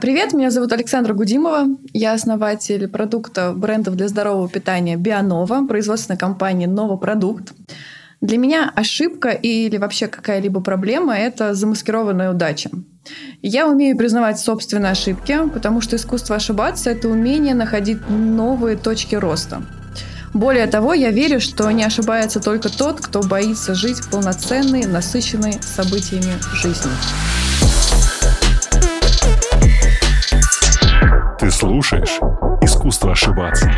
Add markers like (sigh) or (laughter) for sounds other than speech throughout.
Привет, меня зовут Александра Гудимова. Я основатель продукта брендов для здорового питания Бионова, производственной компании «Новопродукт». Для меня ошибка или вообще какая-либо проблема – это замаскированная удача. Я умею признавать собственные ошибки, потому что искусство ошибаться – это умение находить новые точки роста. Более того, я верю, что не ошибается только тот, кто боится жить полноценной, насыщенной событиями жизни. Ты слушаешь «Искусство ошибаться».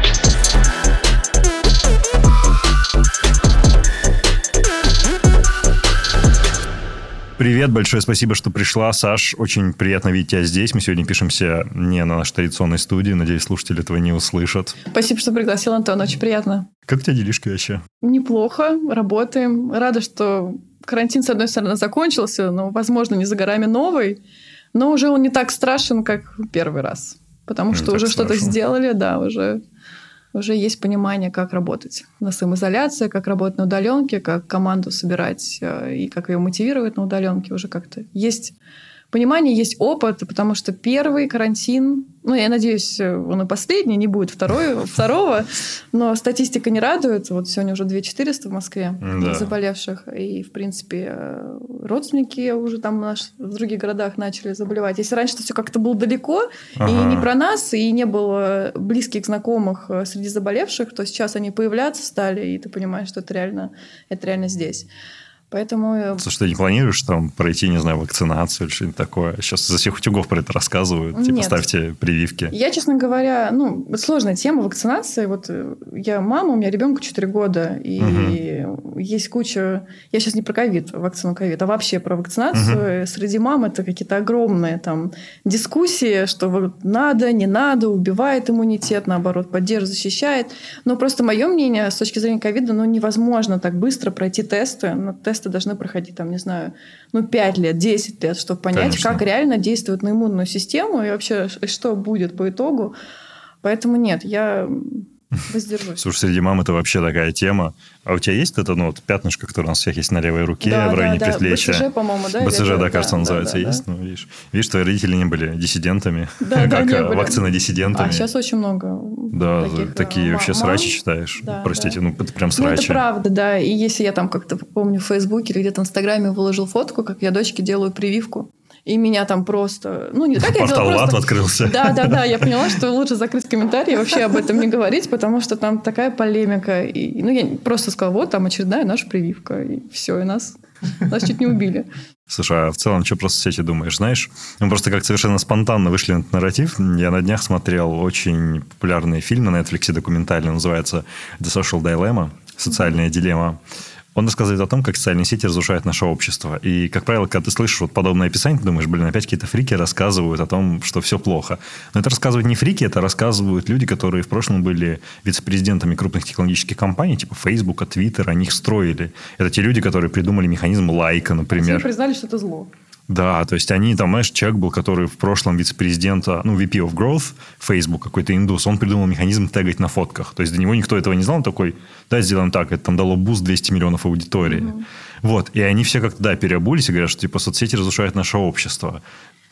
Привет, большое спасибо, что пришла, Саш. Очень приятно видеть тебя здесь. Мы сегодня пишемся не на нашей традиционной студии. Надеюсь, слушатели этого не услышат. Спасибо, что пригласил, Антон. Очень приятно. Как у тебя делишки вообще? Неплохо. Работаем. Рада, что карантин, с одной стороны, закончился, но, возможно, не за горами новый. Но уже он не так страшен, как первый раз потому ну, что уже что-то сделали, да, уже, уже есть понимание, как работать на самоизоляции, как работать на удаленке, как команду собирать э, и как ее мотивировать на удаленке. Уже как-то есть понимание, есть опыт, потому что первый карантин, ну, я надеюсь, он и последний, не будет второй, (laughs) второго, но статистика не радует. Вот сегодня уже 2400 в Москве да. заболевших, и, в принципе, родственники уже там в других городах начали заболевать. Если раньше это все как-то было далеко, ага. и не про нас, и не было близких знакомых э, среди заболевших, то сейчас они появляться стали, и ты понимаешь, что это реально, это реально здесь. Поэтому... Э, Слушай, ты не планируешь там пройти, не знаю, вакцинацию или что-нибудь такое? Сейчас за всех утюгов про это рассказывают. Типа, Нет. ставьте прививки. Я, честно говоря, ну, сложная тема вакцинации. Вот э, я мама, у меня ребенку 4 года, и угу. есть куча... Я сейчас не про ковид, вакцину ковид, а вообще про вакцинацию. Угу. Среди мам это какие-то огромные там дискуссии, что вот надо, не надо, убивает иммунитет, наоборот, поддерживает, защищает. Но просто мое мнение с точки зрения ковида, ну, невозможно так быстро пройти тесты. Но ну, тесты должны проходить, там, не знаю, ну, 5 лет, 10 лет, чтобы понять, Конечно. как реально действует на иммунную систему и вообще, что будет по итогу. Поэтому нет, я воздержусь. Слушай, среди мам это вообще такая тема. А у тебя есть это, ну, вот пятнышко, которое у нас всех есть на левой руке, да, в районе да, предплечья? БЦЖ, по-моему, да? БЦЖ, да, кажется, да, называется. Да, есть? Да. Ну, видишь, видишь, твои родители не были диссидентами, (laughs) да, как да, вакцина-диссидентами. А сейчас очень много Да, таких, такие вообще мам. срачи читаешь. Да, Простите, да. ну, это прям срачи. Ну, это правда, да. И если я там как-то, помню, в Фейсбуке или где-то в Инстаграме выложил фотку, как я дочке делаю прививку, и меня там просто... Ну, не так я Портал делала, просто... открылся. Да, да, да. Я поняла, что лучше закрыть комментарий и вообще об этом не говорить, потому что там такая полемика. И, ну, я просто сказала, вот там очередная наша прививка. И все, и нас, нас чуть не убили. Слушай, а в целом, что про соцсети думаешь? Знаешь, мы просто как совершенно спонтанно вышли на этот нарратив. Я на днях смотрел очень популярный фильм на Netflix документальный, называется «The Social Dilemma», «Социальная дилемма». Он рассказывает о том, как социальные сети разрушают наше общество. И, как правило, когда ты слышишь вот подобное описание, ты думаешь, блин, опять какие-то фрики рассказывают о том, что все плохо. Но это рассказывают не фрики, это рассказывают люди, которые в прошлом были вице-президентами крупных технологических компаний, типа Facebook, Twitter, они их строили. Это те люди, которые придумали механизм лайка, например. Они признали, что это зло. Да, то есть они, там, знаешь, человек был, который в прошлом вице-президента, ну, VP of Growth, Facebook, какой-то индус, он придумал механизм тегать на фотках. То есть до него никто этого не знал, он такой, да, сделаем так, это там дало буст 200 миллионов аудитории. Mm-hmm. Вот, и они все как-то, да, переобулись и говорят, что, типа, соцсети разрушают наше общество.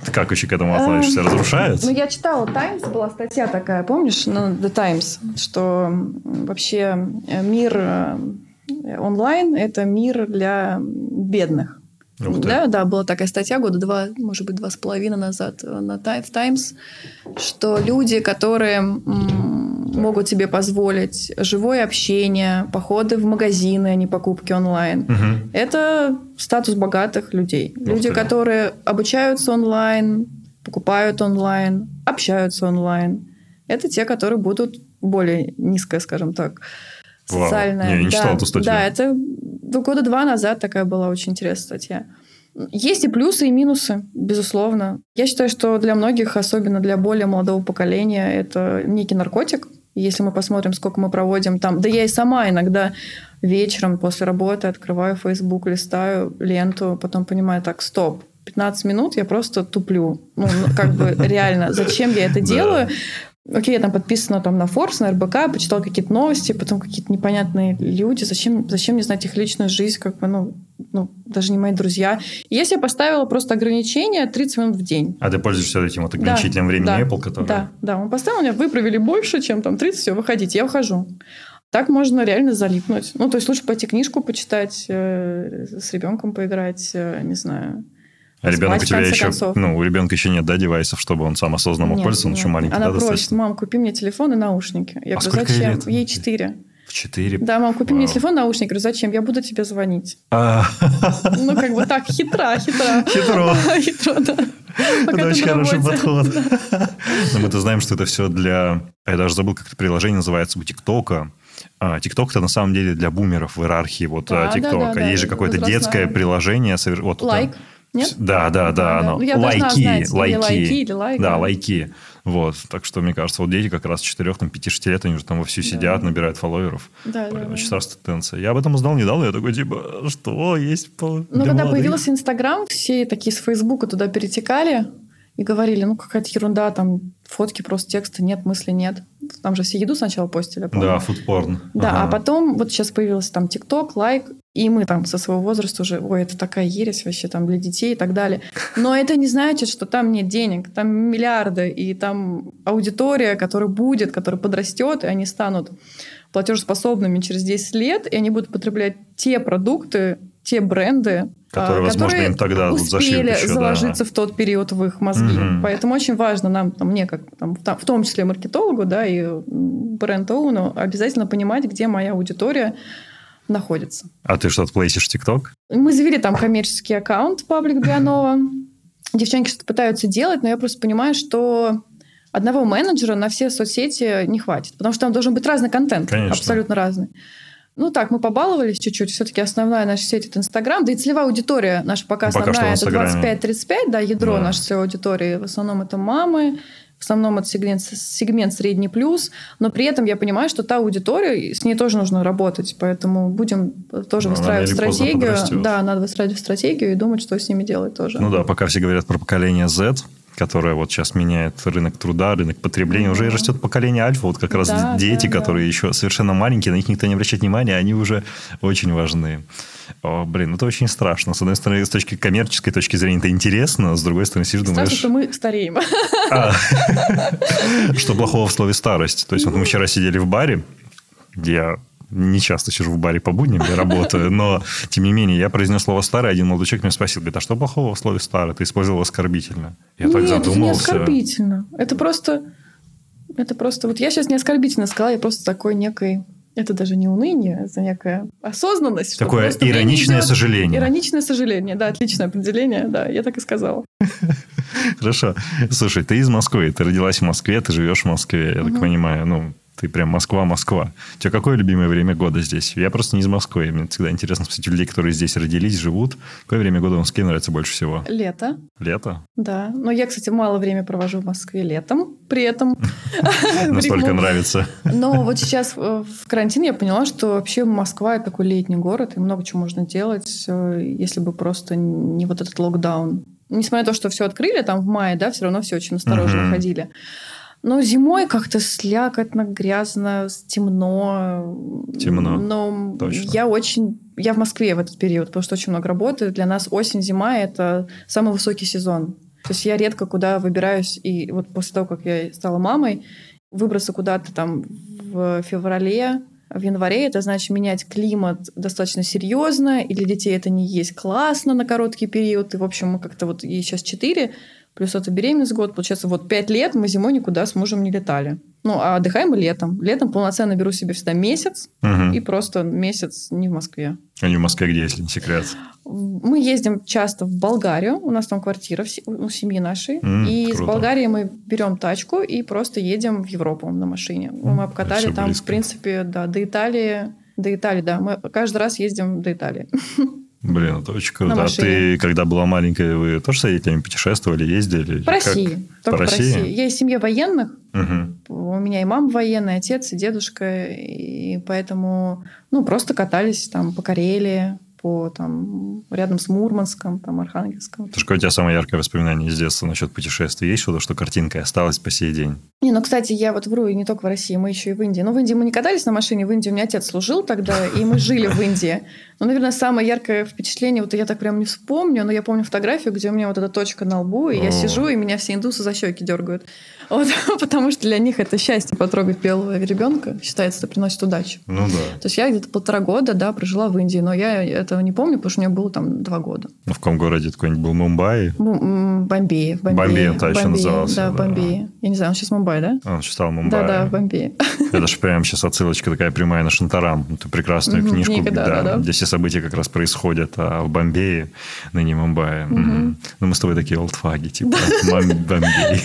Ты как вообще к этому относишься? Эм, Разрушают? Ну, я читала Times, была статья такая, помнишь, на The Times, что вообще э, мир э, онлайн – это мир для бедных. Да, да, была такая статья года два, может быть, два с половиной назад на в Times, что люди, которые могут себе позволить живое общение, походы в магазины, а не покупки онлайн, угу. это статус богатых людей. Люди, которые обучаются онлайн, покупают онлайн, общаются онлайн. Это те, которые будут более низкая, скажем так, социальная. Вау. Не, я не да, читал эту статью. Да, это года два назад такая была очень интересная статья. Есть и плюсы, и минусы, безусловно. Я считаю, что для многих, особенно для более молодого поколения, это некий наркотик. Если мы посмотрим, сколько мы проводим там... Да я и сама иногда вечером после работы открываю Facebook, листаю ленту, потом понимаю, так, стоп, 15 минут я просто туплю. Ну, как бы (laughs) реально, зачем я это делаю? Окей, я там подписана там на Forbes, на РБК, почитала какие-то новости, потом какие-то непонятные люди. Зачем, зачем мне знать их личную жизнь? Как бы, ну, ну, даже не мои друзья. И я себе поставила просто ограничение 30 минут в день. А ты пользуешься этим вот ограничителем да, времени да, Apple, который... Да, да, он поставил меня, вы провели больше, чем там 30, все, выходите, я выхожу. Так можно реально залипнуть. Ну, то есть лучше пойти книжку почитать, э, с ребенком поиграть, э, не знаю. А ребенок у тебя еще, концов. ну, у ребенка еще нет, да, девайсов, чтобы он сам осознанно мог Нет, пользоваться, он нет. еще маленький, Она да, просит, достаточно? мам, купи мне телефон и наушники. Я А говорю, сколько ей зачем? лет? Ей 4. В 4. Да, мам, купи мне Вау. телефон, наушники. Говорю, зачем? Я буду тебе звонить. А, Ну, как бы так, хитра, хитра. Хитро. Хитро, (laughs) да. (laughs) Пока Это очень хороший работе. подход. (laughs) Но мы-то знаем, что это все для... Я даже забыл, как это приложение называется у ТикТока. А, ТикТок это на самом деле для бумеров в иерархии вот Да, а, да, ТикТока. да, да, Есть же какое-то детское приложение. Вот, там- Like. Нет? Да, да, да. оно. Ну, я Likee, знать, Likee. Likee, или Like, Да, да. Likee. Вот. Так что, мне кажется, вот дети как раз 4 там, 5-6 лет, они уже там вовсю сидят, набирают фолловеров. Да, да, Блин, да. Очень страшная тенденция. Я об этом узнал недавно, я такой, типа, что есть по Ну, когда молодых? появился Инстаграм, все такие с Фейсбука туда перетекали и говорили, ну, какая-то ерунда, там фотки, просто текста нет, мысли нет. Там же все еду сначала постили, помню. Да, фудпорн. Да, Ага. а потом вот сейчас появился там ТикТок, лайк, и мы там со своего возраста уже, ой, это такая ересь вообще там для детей и так далее. Но это не значит, что там нет денег, там миллиарды, и там аудитория, которая будет, которая подрастет, и они станут платежеспособными через 10 лет, и они будут потреблять те продукты, те бренды, Которые, а, возможно, которые им тогда успели еще, да. заложиться в тот период в их мозги. Мгм. Поэтому очень важно нам, там, мне как там, в, том числе маркетологу, да, и бренд-оуну обязательно понимать, где моя аудитория находится. А ты что-то плейсишь ТикТок? Мы завели там коммерческий аккаунт паблик Бианова. Девчонки что-то пытаются делать, но я просто понимаю, что одного менеджера на все соцсети не хватит, потому что там должен быть разный контент, Конечно. абсолютно разный. Ну так, мы побаловались чуть-чуть. Все-таки основная наша сеть это Инстаграм. Да и целевая аудитория наша пока пока основная это Инстаграме. 25-35, да, ядро Да. нашей целевой аудитории. В основном это мамы, в основном это сегмент, сегмент средний плюс, но при этом я понимаю, что та аудитория, с ней тоже нужно работать, поэтому будем тоже Ну, выстраивать стратегию. Да, надо выстраивать стратегию и думать, что с ними делать тоже. Ну да, пока все говорят про поколение Z, которое вот сейчас меняет рынок труда, рынок потребления, уже растет поколение альфа, вот как раз Да, дети, да, да. которые еще совершенно маленькие, на них никто не обращает внимания, они уже очень важны. О, блин, это очень страшно. С одной стороны, с точки коммерческой точки зрения это интересно, с другой стороны, сидишь, Страшно, думаешь... что мы стареем. А, (laughs) Что плохого в слове старость? То есть вот мы вчера сидели в баре, я не часто сижу в баре по будням, я работаю, но, тем не менее, я произнес слово «старый», один молодой человек меня спросил, говорит, а что плохого в слове «старый»? Ты использовал оскорбительно. Я так Нет, это не задумался. оскорбительно. Это просто... Это просто... Вот я сейчас не оскорбительно сказала, я просто такой некой... Это даже не уныние, это некая осознанность. Такое ироничное идет. сожаление. Ироничное сожаление, да, отличное определение, да, я так и сказала. (laughs) Хорошо. Слушай, ты из Москвы, ты родилась в Москве, ты живешь в Москве, я так понимаю, ну, ты прям Москва-Москва. У тебя какое любимое время года здесь? Я просто не из Москвы. Мне всегда интересно спросить людей, которые здесь родились, живут. Какое время года в Москве нравится больше всего? Лето, Лето? да. Но я, кстати, мало время провожу в Москве летом, при этом. (laughs) Настолько нравится. Но вот сейчас э, в карантин я поняла, что вообще Москва это такой летний город, и много чего можно делать, э, если бы просто не вот этот локдаун. Несмотря на то, что все открыли там в мае, да, все равно все очень осторожно Мгм. ходили. Но зимой как-то слякотно, грязно, темно. Темно, Но точно. я очень... Я в Москве в этот период, потому что очень много работаю. Для нас осень-зима — это самый высокий сезон. То есть я редко куда выбираюсь. И вот после того, как я стала мамой, выбраться куда-то там в феврале, в январе, это значит менять климат достаточно серьезно, и для детей это не есть классно на короткий период. И, в общем, мы как-то вот ей сейчас 4, плюс это беременность год, получается, вот 5 лет мы зимой никуда с мужем не летали. Ну, а отдыхаем мы летом. Летом полноценно беру себе всегда месяц, Мгм. и просто месяц не в Москве. Они в Москве где, если не секрет? Мы ездим часто в Болгарию, у нас там квартира у семьи нашей, М, и из круто. Болгарии мы берем тачку и просто едем в Европу на машине. Мы обкатали там, близко. в принципе, да, до Италии, до Италии, да, мы каждый раз ездим до Италии. (laughs) Блин, это очень круто. На А ты, когда была маленькая, вы тоже с родителями путешествовали, ездили? По России, только По по России? России. Я из семьи военных, Мгм. у меня и мама военная, отец, и дедушка, и поэтому, ну, просто катались там по Карелии, по там рядом с Мурманском, там Архангельском. Это какое у тебя самое яркое воспоминание из детства насчет путешествий? Есть что-то, что картинкой осталось по сей день? Не, ну, кстати, я вот вру, и не только в России, мы еще и в Индии. Ну, в Индии мы не катались на машине, в Индии у меня отец служил тогда, и мы жили в Индии. Ну, наверное, самое яркое впечатление, вот я так прям не вспомню, но я помню фотографию, где у меня вот эта точка на лбу, и О. я сижу, и меня все индусы за щеки дергают. (laughs) Вот, потому что для них это счастье потрогать белого ребенка. Считается, это приносит удачу. Ну да. То есть я где-то полтора года, да, прожила в Индии, но я этого не помню, потому что мне было там два года. Ну, в каком городе какой-нибудь был? Мумбаи? Бомбей. Бомбей. Он точно назывался. Да, да, Бомбей. Я не знаю, он сейчас Мумбай, да? Он сейчас стал Мумбай. Да, да, Бомбей. Это же прямо сейчас отсылочка такая прямая на Шантарам. Эту прекрасную книжку, да, да, да. где все события как раз происходят а в Бомбее, ныне Мумбаи. Угу. Ну, мы с тобой такие олдфаги, типа Бомбей.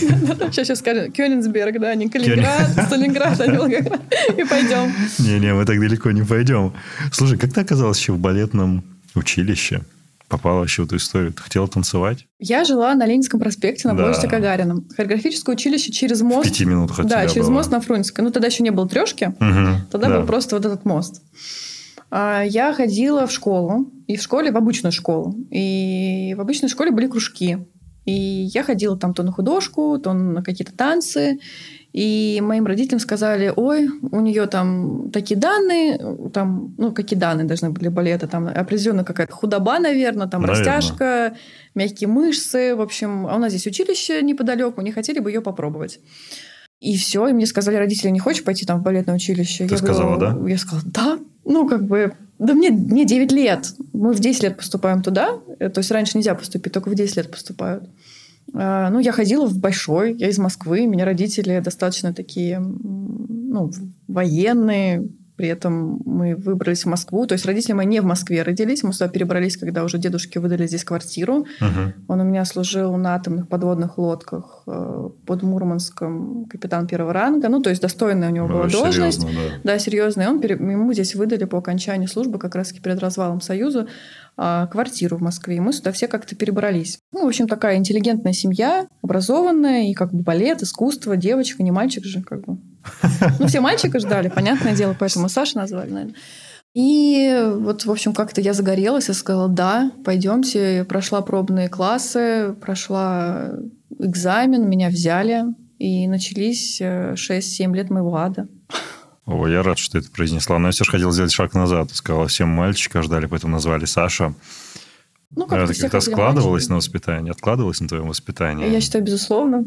Сейчас, сейчас скажем, Кёнигсберг, да, не Калининград, Сталинград, а. И пойдем. Не-не, мы так далеко не пойдем. Слушай, как ты оказалась еще в балетном училище? попала вообще в эту историю? Ты хотела танцевать? Я жила на Ленинском проспекте на да. площади Гагарина. Хореографическое училище через мост. В пяти минутах от Да, через было. мост на Фрунзенской. Ну, тогда еще не было трешки. Угу, тогда да. был просто вот этот мост. А, я ходила в школу. И в школе, в обычную школу. И в обычной школе были кружки. И я ходила там то на художку, то на какие-то танцы. И моим родителям сказали, ой, у нее там такие данные, там, ну, какие данные должны были балета, там определенно какая-то худоба, наверное, там наверное. растяжка, мягкие мышцы, в общем, а у нас здесь училище неподалеку, не хотели бы ее попробовать. И все, и мне сказали, родители, не хочешь пойти там в балетное училище? Ты я сказала, говорю, да? Я сказала, да. Ну, как бы, да мне, мне 9 лет. Мы в 10 лет поступаем туда. То есть раньше нельзя поступить, только в 10 лет поступают. А, ну, я ходила в Большой, я из Москвы, меня родители достаточно такие, ну, военные, при этом мы выбрались в Москву. То есть родители мои не в Москве родились. Мы сюда перебрались, когда уже дедушке выдали здесь квартиру. Угу. Он у меня служил на атомных подводных лодках э, под Мурманском, капитан первого ранга. Ну, то есть достойная у него была Очень должность. Серьезно, да. да, серьезная. Он, ему здесь выдали по окончании службы, как раз перед развалом Союза, а, квартиру в Москве. И мы сюда все как-то перебрались. Ну, в общем, такая интеллигентная семья, образованная, и как бы балет, искусство, девочка, не мальчик же, как бы. Ну, все мальчика ждали, понятное дело, поэтому Саша назвали, наверное. И вот, в общем, как-то я загорелась и сказала, да, пойдемте. Прошла пробные классы, прошла экзамен, меня взяли. И начались 6-7 э, лет моего ада. О, я рад, что ты это произнесла. Но я все же хотел сделать шаг назад. Сказала, всем мальчика ждали, поэтому назвали Саша. Ну, как это как-то складывалось мальчики. на воспитание, откладывалось на твоем воспитании? Я считаю, безусловно.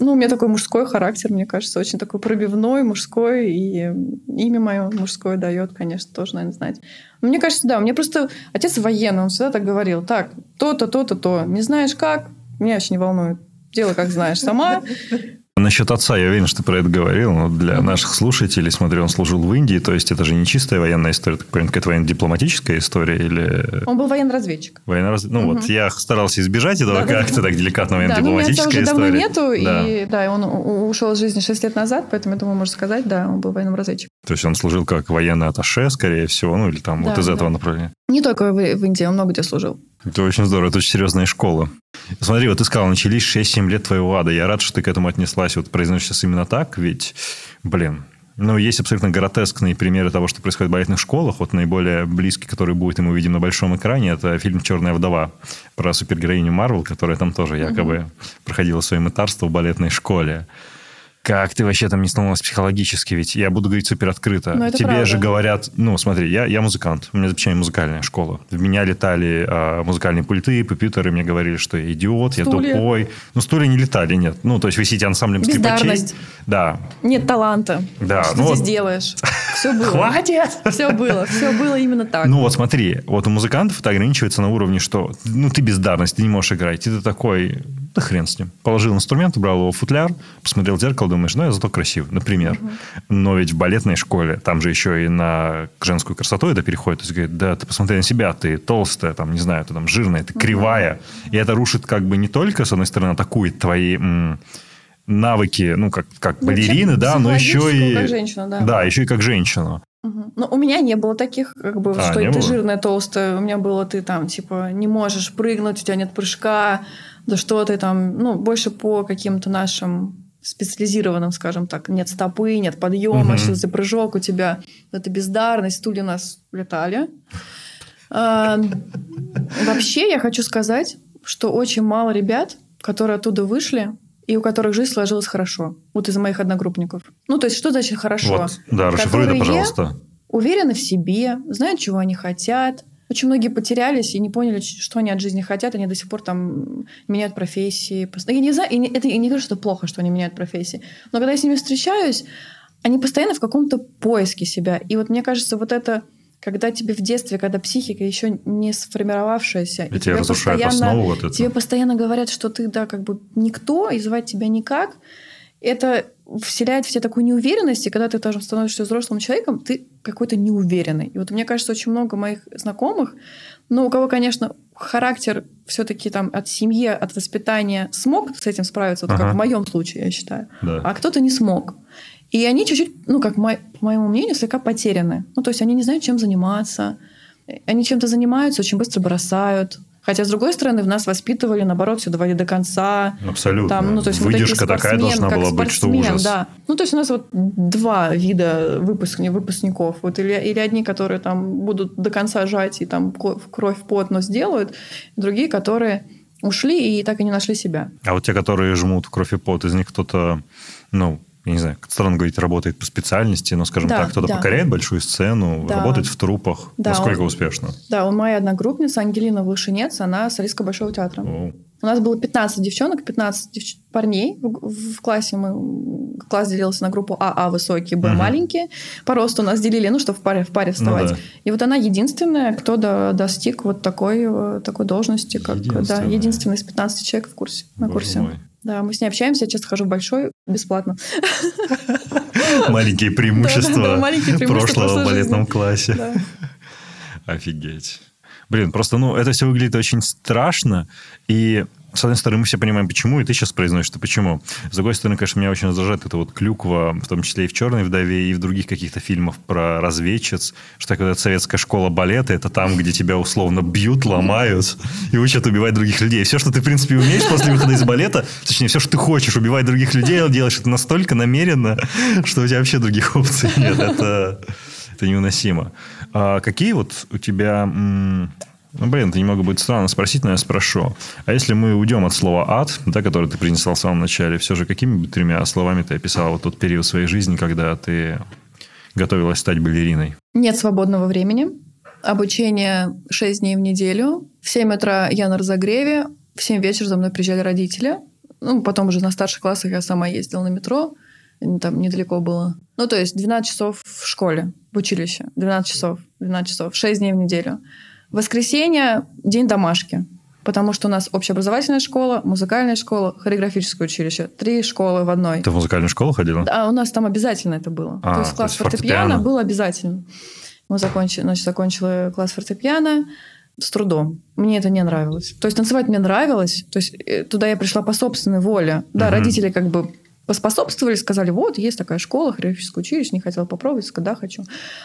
Ну, у меня такой мужской характер, мне кажется, очень такой пробивной, мужской, и имя мое мужское дает, конечно, тоже, наверное, знать. Но мне кажется, да, мне просто отец военный, он всегда так говорил, так, то-то, то-то, то, не знаешь как, меня вообще не волнует, делай как знаешь сама, Насчет отца, я уверен, что ты про это говорил, но для наших слушателей, смотрю, он служил в Индии, то есть это же не чистая военная история, так понимаю, какая-то военно-дипломатическая история или... Он был военный разведчик. Военный раз... Ну mm-hmm. вот, я старался избежать этого, да, как-то да. так деликатно военно-дипломатическая да, ну, история. давно нету, да. и да, он ушел из жизни 6 лет назад, поэтому я думаю, можно сказать, да, он был военным разведчиком. То есть он служил как военный атташе, скорее всего, ну или там да, вот из да. этого направления. Не только в, в Индии, он много где служил. Это очень здорово, это очень серьезная школа. Смотри, вот ты сказал, начались 6-7 лет твоего ада. Я рад, что ты к этому отнеслась. Вот произносишь сейчас именно так, ведь, блин, ну, есть абсолютно гротескные примеры того, что происходит в балетных школах. Вот наиболее близкий, который будет, и мы увидим на большом экране, это фильм «Черная вдова» про супергероиню Марвел, которая там тоже якобы угу. проходила свое мытарство в балетной школе. Как ты вообще там не сломалась психологически? Ведь я буду говорить супер открыто. Ну, Тебе правда. же говорят, ну, смотри, я, я музыкант, у меня запечатлена музыкальная школа. В меня летали а, музыкальные пульты, пупитеры, мне говорили, что я идиот, стулья. я тупой. Ну, стулья не летали, нет. Ну, то есть вы сидите ансамблем скрипачей. Да. Нет таланта. Да. Что ну, ты вот... здесь делаешь? (laughs) Все было. Хватит! Все было. Все было именно так. Ну, вот смотри, вот у музыкантов это ограничивается на уровне, что ну, ты бездарность, ты не можешь играть. И ты такой, да хрен с ним. Положил инструмент, убрал его в футляр, посмотрел в зеркало, думаешь, ну, я зато красив, например. Угу. Но ведь в балетной школе, там же еще и на женскую красоту это переходит. То есть, говорит, да, ты посмотри на себя, ты толстая, там, не знаю, ты там жирная, ты угу. кривая. И это рушит как бы не только, с одной стороны, атакует твои... Навыки, ну, как, как ну, балерины, да, но еще и... Как женщина, да. Да, еще и как женщину. Угу. Но у меня не было таких, как бы, а, что ты было? жирная, толстая. У меня было, ты там, типа, не можешь прыгнуть, у тебя нет прыжка, да что ты там, ну, больше по каким-то нашим специализированным, скажем так, нет стопы, нет подъема, угу. что за прыжок у тебя, это бездарность, стулья у нас летали. А, вообще, я хочу сказать, что очень мало ребят, которые оттуда вышли, и у которых жизнь сложилась хорошо. Вот из моих одногруппников. Ну, то есть, что значит хорошо? Вот, да, расшифруй это, пожалуйста. Уверены в себе, знают, чего они хотят, очень многие потерялись и не поняли, что они от жизни хотят, они до сих пор там меняют профессии. Я не знаю, и это, я не говорю, что это плохо, что они меняют профессии, но когда я с ними встречаюсь, они постоянно в каком-то поиске себя. И вот мне кажется, вот это когда тебе в детстве, когда психика еще не сформировавшаяся, и, и тебе постоянно, основу вот это. тебе постоянно говорят, что ты, да, как бы никто, и звать тебя никак, это вселяет в тебя такую неуверенность, и когда ты тоже становишься взрослым человеком, ты какой-то неуверенный. И вот мне кажется, очень много моих знакомых, ну, у кого, конечно, характер все-таки там от семьи, от воспитания смог с этим справиться, вот ага. как в моем случае, я считаю, да. а кто-то не смог. И они чуть-чуть, ну, как по моему мнению, слегка потеряны. Ну, то есть они не знают, чем заниматься. Они чем-то занимаются, очень быстро бросают. Хотя, с другой стороны, в нас воспитывали, наоборот, все доводили до конца. Абсолютно. Там, ну, то есть Выдержка такая должна была быть, что ужас. Да. Ну, то есть у нас вот два вида выпускни, выпускников. Вот или, или одни, которые там будут до конца жать и там кровь пот, но сделают. Другие, которые ушли и так и не нашли себя. А вот те, которые жмут кровь и пот, из них кто-то, ну, я не знаю, странно говорить, работает по специальности, но, скажем да, так, кто-то да. покоряет большую сцену, да. работает в трупах. Да, Насколько он, успешно? Да, у моя одногруппница Ангелина Влышинец, она солистка Большого театра. О. У нас было 15 девчонок, 15 девч... парней в, в классе. Мы класс делился на группу АА высокие, Б угу. маленькие. По росту нас делили, ну, чтобы в паре, в паре вставать. Ну, да. И вот она единственная, кто до, достиг вот такой, э, такой должности, как да, единственный из 15 человек в курсе, на Боже курсе. Мой. Да, мы с ней общаемся, я часто хожу в большой, бесплатно. (laughs) Маленькие преимущества прошлого в балетном классе. (laughs) Офигеть. Блин, просто, ну, это все выглядит очень страшно, и с одной стороны, мы все понимаем, почему, и ты сейчас произносишь, что почему. С другой стороны, конечно, меня очень раздражает эта вот клюква, в том числе и в «Черной вдове», и в других каких-то фильмах про разведчиц, что когда советская школа балета, это там, где тебя условно бьют, ломают и учат убивать других людей. Все, что ты, в принципе, умеешь после выхода из балета, точнее, все, что ты хочешь убивать других людей, делаешь это настолько намеренно, что у тебя вообще других опций нет. Это, это невыносимо. А какие вот у тебя ну, блин, это немного будет странно спросить, но я спрошу. А если мы уйдем от слова «ад», да, которое ты принесла в самом начале, все же какими бы тремя словами ты описала вот тот период своей жизни, когда ты готовилась стать балериной? Нет свободного времени. Обучение 6 дней в неделю. В 7 утра я на разогреве. В 7 вечера за мной приезжали родители. Ну, потом уже на старших классах я сама ездила на метро. Там недалеко было. Ну, то есть 12 часов в школе, в училище. 12 часов. 12 часов. 6 дней в неделю. Воскресенье – день домашки. Потому что у нас общеобразовательная школа, музыкальная школа, хореографическое училище. Три школы в одной. Ты в музыкальную школу ходила? Да, у нас там обязательно это было. А, то есть класс то есть фортепиано, фортепиано был обязательно. Мы закончили, значит, закончила класс фортепиано с трудом. Мне это не нравилось. То есть танцевать мне нравилось. То есть э, туда я пришла по собственной воле. Да, угу. родители как бы поспособствовали, сказали, вот, есть такая школа, хореографическое училище, не хотела попробовать, сказала, да, хочу.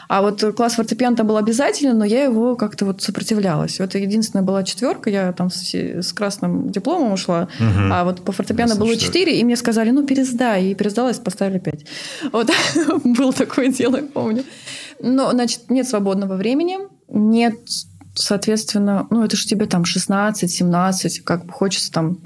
А вот класс фортепиано был обязательно, но я его как-то вот сопротивлялась. Это единственная была четверка, я там с, с красным дипломом ушла, угу. а вот по фортепиано Ясно, было четыре, и мне сказали, ну, пересдай, и пересдалась, поставили пять. Вот (laughs) было такое дело, я помню. Но, значит, нет свободного времени, нет, соответственно, ну, это же тебе там 16-17, как бы хочется там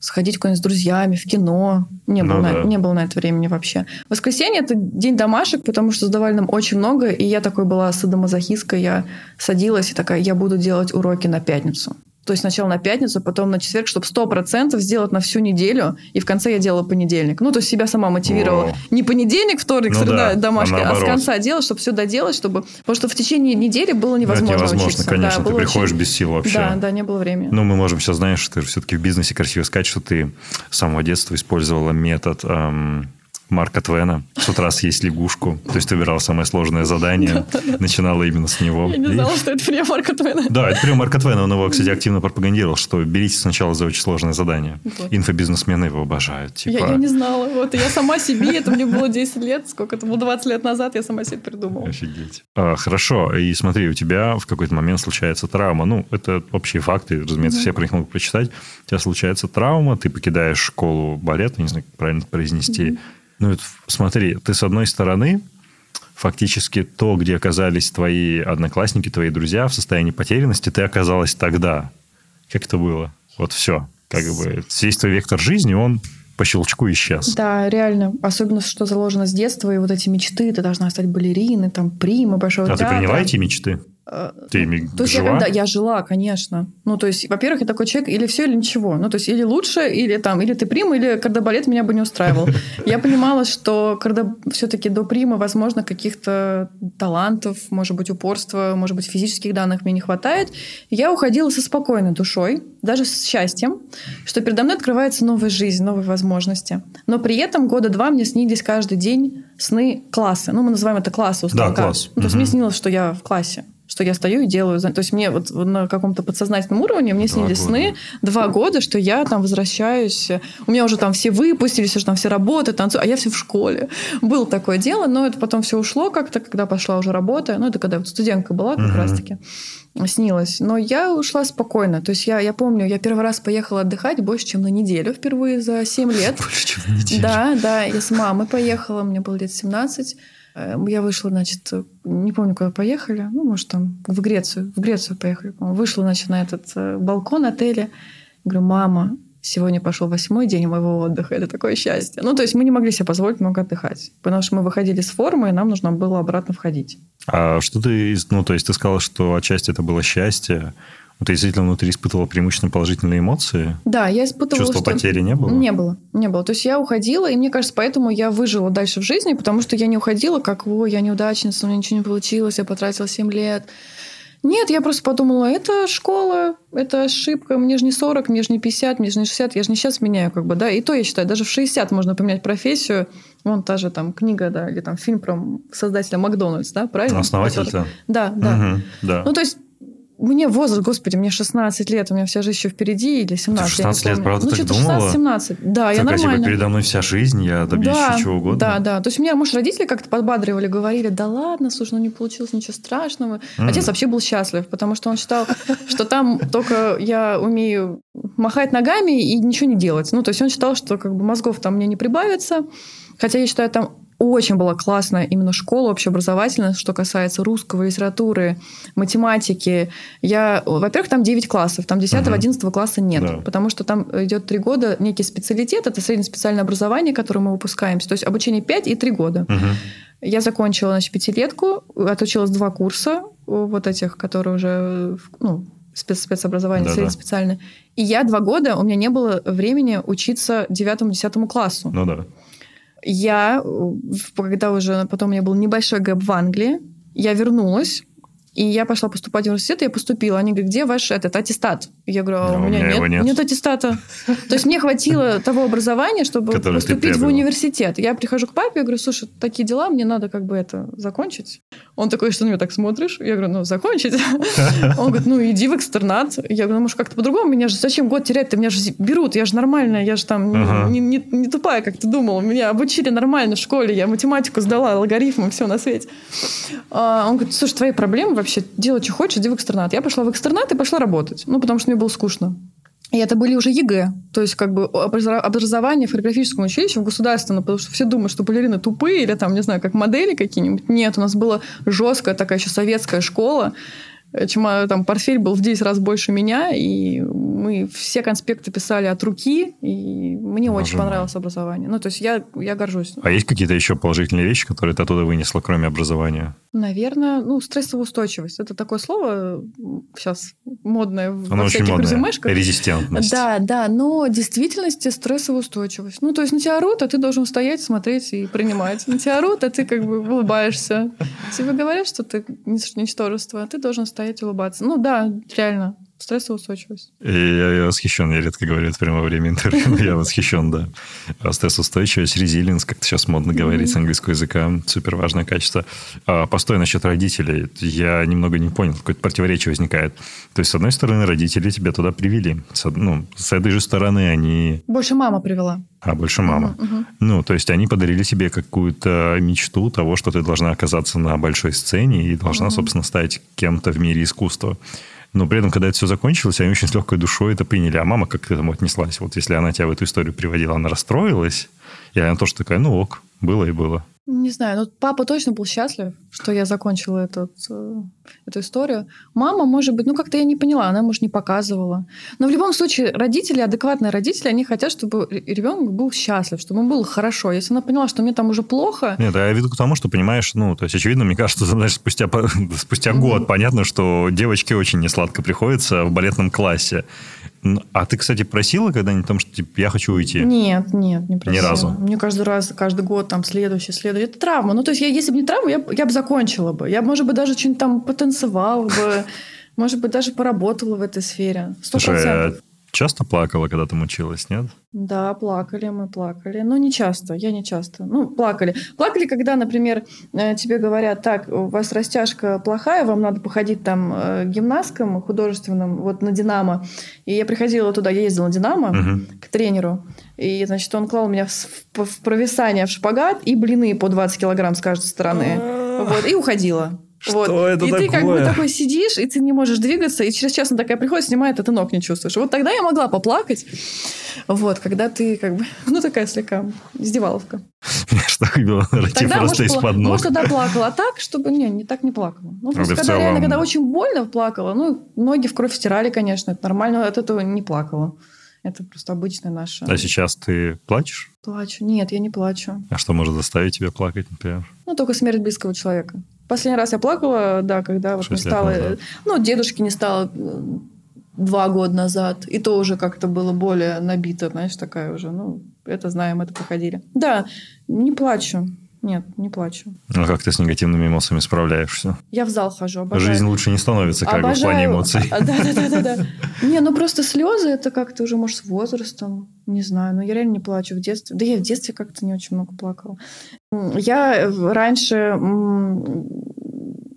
сходить куда-нибудь с друзьями, в кино. Не, ну, было да. на, не было на это времени вообще. Воскресенье – это день домашек, потому что сдавали нам очень много, и я такой была садомазохистка, я садилась и такая, я буду делать уроки на пятницу. То есть сначала на пятницу, потом на четверг, чтобы сто процентов сделать на всю неделю, и в конце я делала понедельник. Ну, то есть себя сама мотивировала. О. Не понедельник, вторник, ну, среда, да, домашняя, а, а с конца делать, чтобы все доделать, чтобы... Потому что в течение недели было невозможно Это невозможно, учиться. конечно, да, ты приходишь очень... без сил вообще. Да, да, не было времени. Ну, мы можем сейчас, знаешь, ты все-таки в бизнесе красиво сказать, что ты с самого детства использовала метод... Эм Марка Твена. С утра съесть лягушку. То есть ты выбирала самое сложное задание, начинала именно с него. Я не знала, что это прием Марка Твена. Да, это прием Марка Твена. Он его, кстати, активно пропагандировал, что берите сначала за очень сложное задание. Инфобизнесмены его обожают. Типа... Я, я не знала. Вот я сама себе, это мне было 10 лет, сколько это было, 20 лет назад, я сама себе придумала. Офигеть. А, хорошо. И смотри, у тебя в какой-то момент случается травма. Ну, это общие факты, разумеется, все про них могут прочитать. У тебя случается травма, ты покидаешь школу балета, не знаю, как правильно произнести, ну, смотри, ты с одной стороны фактически то, где оказались твои одноклассники, твои друзья в состоянии потерянности, ты оказалась тогда. Как это было? Вот все. Как бы весь твой вектор жизни, он по щелчку исчез. Да, реально. Особенно, что заложено с детства, и вот эти мечты, ты должна стать балериной, там, прима, большого а театра. А ты приняла эти мечты? Ты ими то есть жила? Я, когда, я жила, конечно. Ну, то есть, во-первых, я такой человек, или все, или ничего. Ну, то есть, или лучше, или там, или ты прима, или кардебалет меня бы не устраивал. (laughs) Я понимала, что когда все-таки до примы, возможно, каких-то талантов, может быть, упорства, может быть, физических данных мне не хватает. Я уходила со спокойной душой, даже с счастьем, что передо мной открывается новая жизнь, новые возможности. Но при этом года два мне снились каждый день сны классы. Ну, мы называем это классы у Да, класс. Ну, то есть, мне снилось, что я в классе что я стою и делаю. То есть мне вот на каком-то подсознательном уровне мне снились сны два года, что я там возвращаюсь. У меня уже там все выпустились, уже там все работы, танцуют, а я все в школе. Было такое дело, но это потом все ушло как-то, когда пошла уже работа. Ну, это когда вот студентка была как mm-hmm. раз-таки снилось. Но я ушла спокойно. То есть я, я помню, я первый раз поехала отдыхать больше, чем на неделю впервые за 7 лет. (laughs) Больше, чем на неделю. Да, да. Я с мамой поехала, мне было лет 17. Э, я вышла, значит, не помню, куда поехали, ну, может, там в Грецию, в Грецию поехали. Вышла, значит, на этот э, балкон отеля. Говорю, мама, сегодня пошел восьмой день моего отдыха. Это такое счастье. Ну, то есть мы не могли себе позволить много отдыхать, потому что мы выходили с формы, и нам нужно было обратно входить. А что ты, ну, то есть ты сказала, что отчасти это было счастье, ты действительно внутри испытывала преимущественно положительные эмоции? Да, я испытывала... Чувство что... потери не было? Не было, не было. То есть я уходила, и мне кажется, поэтому я выжила дальше в жизни, потому что я не уходила как, о, я неудачница, у меня ничего не получилось, я потратила 7 лет. Нет, я просто подумала, это школа, это ошибка, мне же не 40, мне же не 50, мне же не 60, я же не сейчас меняю, как бы, да, и то я считаю, даже в 60 можно поменять профессию, вон та же там книга, да, или там фильм про создателя Макдональдс, да, правильно? Основатель-то? Да, да. Угу, да. Ну, то есть мне возраст, господи, мне 16 лет, у меня вся жизнь еще впереди, или 17, 16 лет, правда, ну, так думала? 16-17, да, так, я нормально. типа, передо мной вся жизнь, я добьюсь да, чего угодно. Да, да, то есть меня, может, родители как-то подбадривали, говорили, да ладно, слушай, ну не получилось ничего страшного. Mm. Отец вообще был счастлив, потому что он считал, что там только я умею махать ногами и ничего не делать. Ну, то есть он считал, что как бы мозгов там мне не прибавится, Хотя я считаю, там очень была классная именно школа общеобразовательная, что касается русского, литературы, математики. Я, во-первых, там 9 классов, там 10-11 uh-huh. класса нет, да. потому что там идет 3 года некий специалитет, это среднеспециальное образование, которое мы выпускаемся, то есть обучение 5 и 3 года. Uh-huh. Я закончила, значит, пятилетку, отучилась два курса, вот этих, которые уже, ну, спец спецобразование, да, среднеспециальное. Да. И я два года, у меня не было времени учиться девятому-десятому классу. Ну да. Я, когда уже потом у меня был небольшой гэп в Англии, я вернулась, и я пошла поступать в университет, и я поступила. Они говорят, где ваш этот аттестат? Я говорю, а у, меня, меня нет, нет. нет аттестата. То есть мне хватило того образования, чтобы поступить в университет. Я прихожу к папе, я говорю, слушай, такие дела, мне надо как бы это закончить. Он такой, что на меня так смотришь? Я говорю, ну, закончить. (laughs) Он говорит, ну, иди в экстернат. Я говорю, ну, может, как-то по-другому? Меня же зачем год терять-то? Меня же берут, я же нормальная, я же там не, не, не тупая, как ты думал. Меня обучили нормально в школе, я математику сдала, алгоритмы, все на свете. А, он говорит, слушай, твои проблемы вообще, делай, что хочешь, иди в экстернат. Я пошла в экстернат и пошла работать. Ну, потому что мне было скучно. И это были уже ЕГЭ, то есть как бы образование в хореографическом училище, в государственном, потому что все думают, что балерины тупые или там, не знаю, как модели какие-нибудь. Нет, у нас была жесткая такая еще советская школа, чем там портфель был в 10 раз больше меня, и мы все конспекты писали от руки, и мне Боже очень понравилось образование. Ну, то есть я, я горжусь. А есть какие-то еще положительные вещи, которые ты оттуда вынесла, кроме образования? Наверное, ну, стрессовая устойчивость. Это такое слово сейчас модное Оно во всяких модное. резюмешках. Резистентность. Да, да, но в действительности стрессовая устойчивость. Ну, то есть на тебя орут, а ты должен стоять, смотреть и принимать. На тебя орут, а ты как бы улыбаешься. Тебе говорят, что ты ничтожество, а ты должен стоять и улыбаться. Ну да, реально. Стрессоустойчивость. И я, я восхищен, я редко говорю это прямо во время интервью, но я восхищен, да. Стрессоустойчивость, резилинс, как сейчас модно говорить с английского языка, супер важное качество. А, постой насчет родителей. Я немного не понял, какое-то противоречие возникает. То есть, с одной стороны, родители тебя туда привели. С, ну, с этой же стороны они... Больше мама привела. А, больше мама. Ну, то есть, они подарили тебе какую-то мечту того, что ты должна оказаться на большой сцене и должна, собственно, стать кем-то в мире искусства. Но при этом, когда это все закончилось, они очень с легкой душой это приняли. А мама как к этому отнеслась? Вот если она тебя в эту историю приводила, она расстроилась? Или она тоже такая, ну ок, было и было? Не знаю, но папа точно был счастлив, что я закончила этот, э, эту историю. Мама, может быть, ну как-то я не поняла, она, может, не показывала. Но в любом случае, родители, адекватные родители, они хотят, чтобы ребенок был счастлив, чтобы ему было хорошо. Если она поняла, что мне там уже плохо... Нет, я веду к тому, что, понимаешь, ну, то есть, очевидно, мне кажется, знаешь, спустя, (laughs) спустя год понятно, что девочке очень несладко приходится в балетном классе. А ты, кстати, просила когда-нибудь там, что типа, я хочу уйти? Нет, нет, не просила. Ни разу? Мне каждый раз, каждый год там следующий, следующий. Это травма. Ну, то есть, я, если бы не травма, я, я бы закончила бы. Я, может быть, даже что-нибудь там потанцевала бы. (laughs) Может быть, даже поработала в этой сфере. 100%. Слушай, а часто плакала, когда там училась, нет? Да, плакали, мы плакали. Но не часто, я не часто. Ну, плакали. Плакали, когда, например, э, тебе говорят, так, у вас растяжка плохая, вам надо походить там э, гимнасткам художественным, вот на «Динамо». И я приходила туда, я ездила на «Динамо» угу. к тренеру. И, значит, он клал меня в, в провисание в шпагат и блины по 20 килограмм с каждой стороны. А. Вот, и уходила. Что вот. это и такое? ты как бы такой сидишь, и ты не можешь двигаться, и через час она такая приходит, снимает, а ты ног не чувствуешь. Вот тогда я могла поплакать. Вот, когда ты как бы, (laughs) ну такая слегка издеваловка. (laughs) Что было нарратив просто из-под ног. Может, тогда плакала, а так, чтобы... Не, не так не плакала. Ну, просто когда реально, когда очень больно плакала, ну, ноги в кровь стирали, конечно, это нормально, от этого не плакала. Это просто обычная наша... А сейчас ты плачешь? Плачу. Нет, я не плачу. А что может заставить тебя плакать, например? Ну, только смерть близкого человека. Последний раз я плакала, да, когда вот не стало... Ну, дедушки не стало два года назад. И то уже как-то было более набито, знаешь, такая уже, ну, это знаем, это проходили. Да, не плачу. Нет, не плачу. Ну, как ты с негативными эмоциями справляешься? Я в зал хожу, обожаю. Жизнь лучше не становится, как обожаю. бы, в плане эмоций. Да, да, да, да, да. Не, ну просто слезы, это как-то уже, может, с возрастом. Не знаю, но я реально не плачу в детстве. Да я в детстве как-то не очень много плакала. Я раньше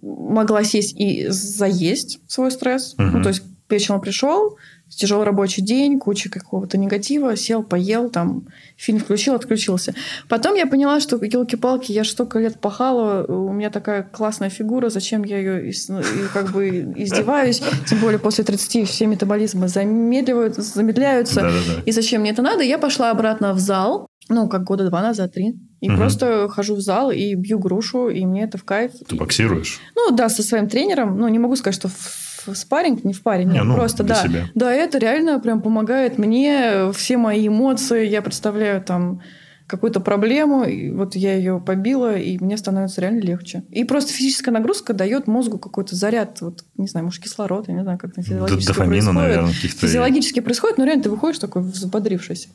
могла сесть и заесть свой стресс. Ну, то есть вечером пришел, тяжелый рабочий день, куча какого-то негатива, сел, поел, там, фильм включил, отключился. Потом я поняла, что, елки-палки, я столько лет пахала, у меня такая классная фигура, зачем я ее как бы издеваюсь, тем более после 30 все метаболизмы замедливают, замедляются, Да-да-да. и зачем мне это надо? Я пошла обратно в зал, ну, как года два назад, три. И угу. просто хожу в зал и бью грушу, и мне это в кайф. Ты боксируешь? Ну, да, со своим тренером. Ну, не могу сказать, что в спарринг, не в паре, нет, не, ну, просто да. Себя. Да, это реально прям помогает мне, все мои эмоции, я представляю там какую-то проблему, и вот я ее побила, и мне становится реально легче. И просто физическая нагрузка дает мозгу какой-то заряд, вот, не знаю, может, кислород, я не знаю, как это физиологически Дофамина, происходит. наверное, каких-то... Физиологически происходит, но реально ты выходишь такой взбодрившийся.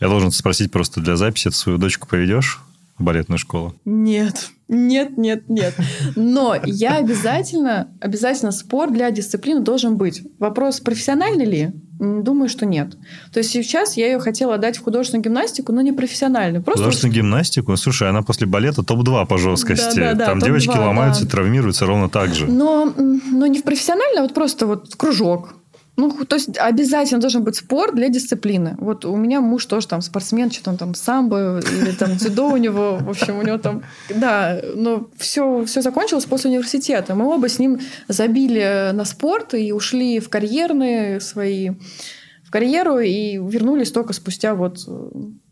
Я должен спросить просто для записи, ты свою дочку поведешь в балетную школу? Нет, нет, нет, нет. Но я обязательно, обязательно спорт для дисциплины должен быть. Вопрос, профессиональный ли? Думаю, что нет. То есть сейчас я ее хотела дать в художественную гимнастику, но не профессиональную. Просто художественную гимнастику? Слушай, она после балета топ-2 по жесткости. Да, да, да, Там девочки ломаются, да. травмируются ровно так же. Но, но не в профессионально, а вот просто вот кружок, ну, то есть обязательно должен быть спорт для дисциплины. Вот у меня муж тоже там спортсмен, что-то он там самбо или там дзюдо у него, в общем, у него там... Да, но все, все закончилось после университета. Мы оба с ним забили на спорт и ушли в карьерные свои в карьеру и вернулись только спустя вот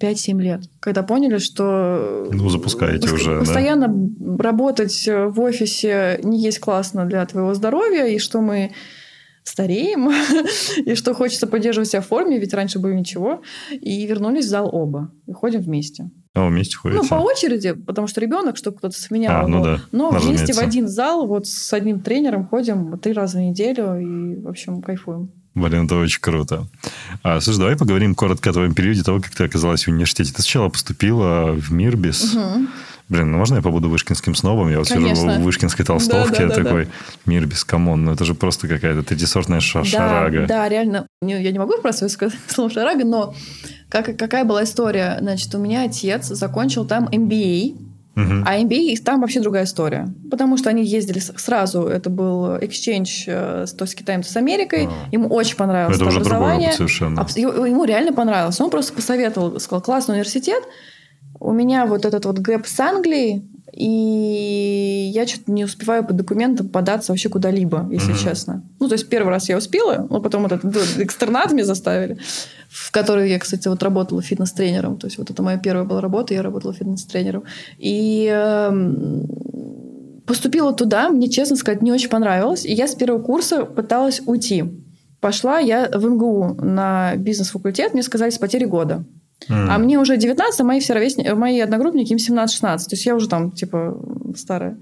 5-7 лет, когда поняли, что... Ну, запускаете уже, Постоянно да? работать в офисе не есть классно для твоего здоровья, и что мы стареем, (laughs) и что хочется поддерживать себя в форме, ведь раньше было ничего. И вернулись в зал оба. И ходим вместе. А, вместе ходите? Ну, по очереди, потому что ребенок, чтобы кто-то сменял а, ну да, Но разумеется. вместе в один зал, вот с одним тренером ходим три раза в неделю и, в общем, кайфуем. Блин, это очень круто. А, слушай, давай поговорим коротко о твоем периоде того, как ты оказалась в университете. Ты сначала поступила в Мирбис. Угу. Блин, ну можно я побуду вышкинским снобом? Я вот Конечно. сижу в вышкинской толстовке, да, да, да, такой, да. мир без комон. Ну это же просто какая-то третисортная ша- да, шарага. Да, реально. Я не могу просто сказать (laughs) слово шарага, но как, какая была история? Значит, у меня отец закончил там MBA, Uh-huh. А MBA там вообще другая история. Потому что они ездили сразу, это был exchange э, то с Китаем, то с Америкой. Uh-huh. Ему очень понравилось это, это уже образование. совершенно. Ему реально понравилось. Он просто посоветовал, сказал, классный университет, у меня вот этот вот гэп с Англией, И я что-то не успеваю по документам податься вообще куда-либо, если mm-hmm. честно. Ну, то есть первый раз я успела, но потом вот этот экстернат мне заставили, в который я, кстати, вот работала фитнес-тренером. То есть вот это моя первая была работа, я работала фитнес-тренером. И э, поступила туда, мне, честно сказать, не очень понравилось. И я с первого курса пыталась уйти. Пошла я в МГУ на бизнес-факультет, мне сказали с потери года. Mm. А мне уже 19, а мои все ровесники, мои одногруппники, им 17-16. То есть я уже там, типа, старая.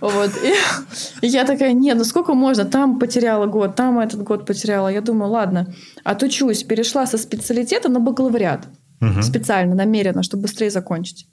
Вот. И, и (laughs) я такая, нет, ну сколько можно? Там потеряла год, там этот год потеряла. Я думаю, ладно, отучусь. Перешла со специалитета на бакалавриат. Mm-hmm. Специально, намеренно, чтобы быстрее закончить.